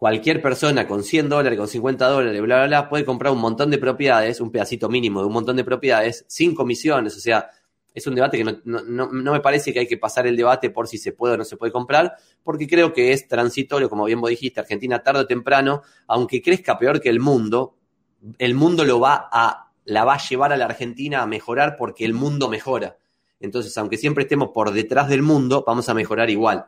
Speaker 2: cualquier persona con 100 dólares, con 50 dólares, bla, bla, bla, puede comprar un montón de propiedades, un pedacito mínimo de un montón de propiedades, sin comisiones. O sea, es un debate que no, no- no- me parece que hay que pasar el debate por si se puede o no se puede comprar, porque creo que es transitorio, como bien vos dijiste, Argentina tarde o temprano, aunque crezca peor que el mundo, el mundo lo va a, la va a llevar a la Argentina a mejorar porque el mundo mejora. Entonces, aunque siempre estemos por detrás del mundo, vamos a mejorar igual.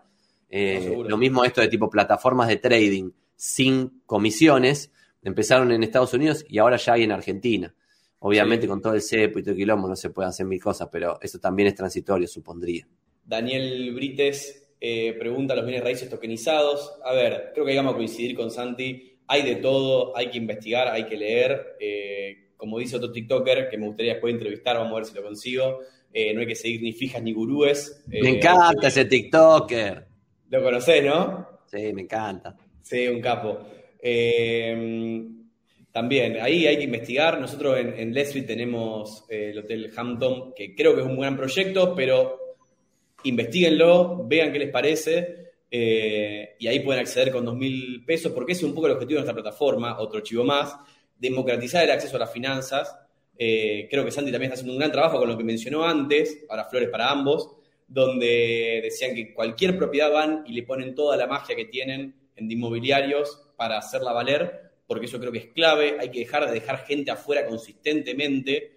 Speaker 2: Eh,
Speaker 6: No,
Speaker 2: lo mismo esto de tipo plataformas de trading sin comisiones, empezaron en Estados Unidos y ahora ya hay en Argentina. Obviamente
Speaker 6: Sí.
Speaker 2: con todo el cepo y todo el quilombo no se pueden hacer mil cosas, pero eso también es transitorio, supondría.
Speaker 6: Daniel Brites eh, pregunta los bienes raíces tokenizados. A ver, creo que ahí vamos a coincidir con Santi. Hay de todo, hay que investigar, hay que leer. Eh, como dice otro TikToker que me gustaría después entrevistar, vamos a ver si lo consigo. Eh, no hay que seguir ni fijas ni gurúes.
Speaker 2: Me encanta ese TikToker.
Speaker 6: Lo conocés, ¿no?
Speaker 2: Sí, me encanta.
Speaker 6: Sí, un capo. Eh, también, ahí hay que investigar. Nosotros en, en Leslie tenemos eh, el Hotel Hampton, que creo que es un buen proyecto, pero investiguenlo, vean qué les parece, eh, y ahí pueden acceder con dos mil pesos, porque ese es un poco el objetivo de nuestra plataforma, otro chivo más, democratizar el acceso a las finanzas. Creo que Santi también está haciendo un gran trabajo con lo que mencionó antes, ahora flores para ambos, donde decían que cualquier propiedad van y le ponen toda la magia que tienen en de inmobiliarios para hacerla valer, porque eso creo que es clave, hay que dejar de dejar gente afuera consistentemente,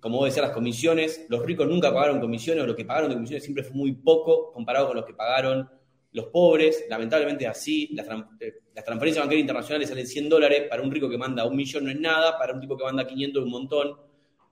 Speaker 6: como vos decías, las comisiones, los ricos nunca pagaron comisiones, o lo que pagaron de comisiones siempre fue muy poco comparado con los que pagaron los pobres, lamentablemente es así, eh, las transferencias bancarias internacionales salen 100 dólares, para un rico que manda un millón no es nada, para un tipo que manda 500 es un montón,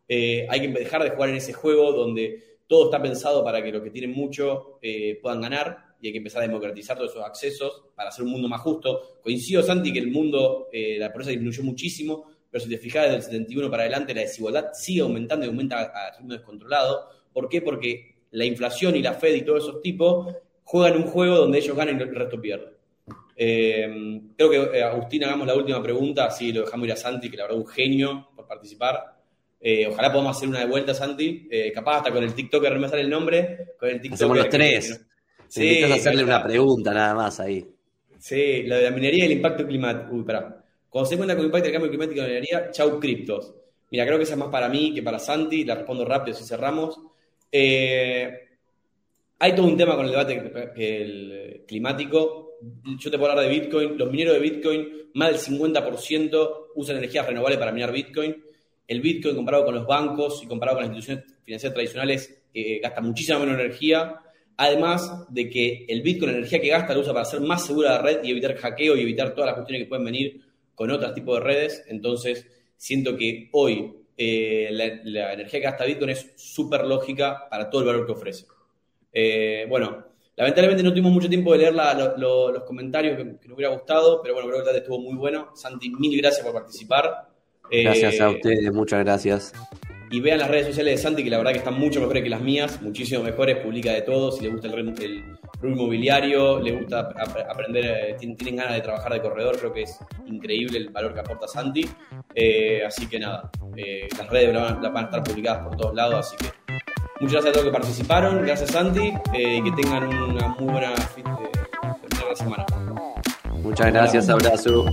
Speaker 6: Eh, hay que dejar de jugar en ese juego donde todo está pensado para que los que tienen mucho eh, puedan ganar y hay que empezar a democratizar todos esos accesos para hacer un mundo más justo. Coincido, Santi, que el mundo, eh, la pobreza disminuyó muchísimo, pero si te fijas desde el 71 para adelante, la desigualdad sigue aumentando y aumenta a, a ritmo descontrolado. ¿Por qué? Porque la inflación y la Fed y todos esos tipos juegan un juego donde ellos ganan y el resto pierde. Eh, creo que, eh, Agustín, hagamos la última pregunta, así lo dejamos ir a Santi, que la verdad un genio por participar. Eh, ojalá podamos hacer una de vuelta, Santi. Capaz hasta con el TikToker, no me sale el nombre, con el TikToker.
Speaker 2: Hacemos los tres.
Speaker 6: Sí,
Speaker 2: Necesitas hacerle una pregunta nada más ahí.
Speaker 6: Sí, lo de la minería y el impacto climático. Uy, pará. Cuando se cuenta con el impacto del cambio climático en la minería, chau criptos. Mira, creo que esa es más para mí que para Santi. La respondo rápido si cerramos. Eh, hay todo un tema con el debate el climático. Yo te puedo hablar de Bitcoin. Los mineros de Bitcoin, más del 50% usan energías renovables para minar Bitcoin. El Bitcoin comparado con los bancos y comparado con las instituciones financieras tradicionales eh, gasta muchísima menos energía. Además de que el Bitcoin, la energía que gasta, la usa para hacer más segura la red y evitar hackeo y evitar todas las cuestiones que pueden venir con otros tipos de redes. Entonces, siento que hoy eh, la, la energía que gasta Bitcoin es súper lógica para todo el valor que ofrece. Eh, bueno, lamentablemente no tuvimos mucho tiempo de leer la- lo- lo- los comentarios que, que nos hubiera gustado, pero bueno, creo que el debate estuvo muy bueno. Santi, mil gracias por participar. Eh,
Speaker 2: Gracias a ustedes, muchas gracias.
Speaker 6: Y vean las redes sociales de Santi, que la verdad que están mucho mejores que las mías, muchísimo mejores, publica de todo, si les gusta el, el inmobiliario, les gusta ap- aprender, eh, tienen, tienen ganas de trabajar de corredor, creo que es increíble el valor que aporta Santi. Eh, así que nada, eh, las redes van, a estar publicadas por todos lados, así que muchas gracias a todos que participaron, gracias Santi, y que tengan una muy buena fin de, la semana.
Speaker 2: Muchas gracias, abrazo.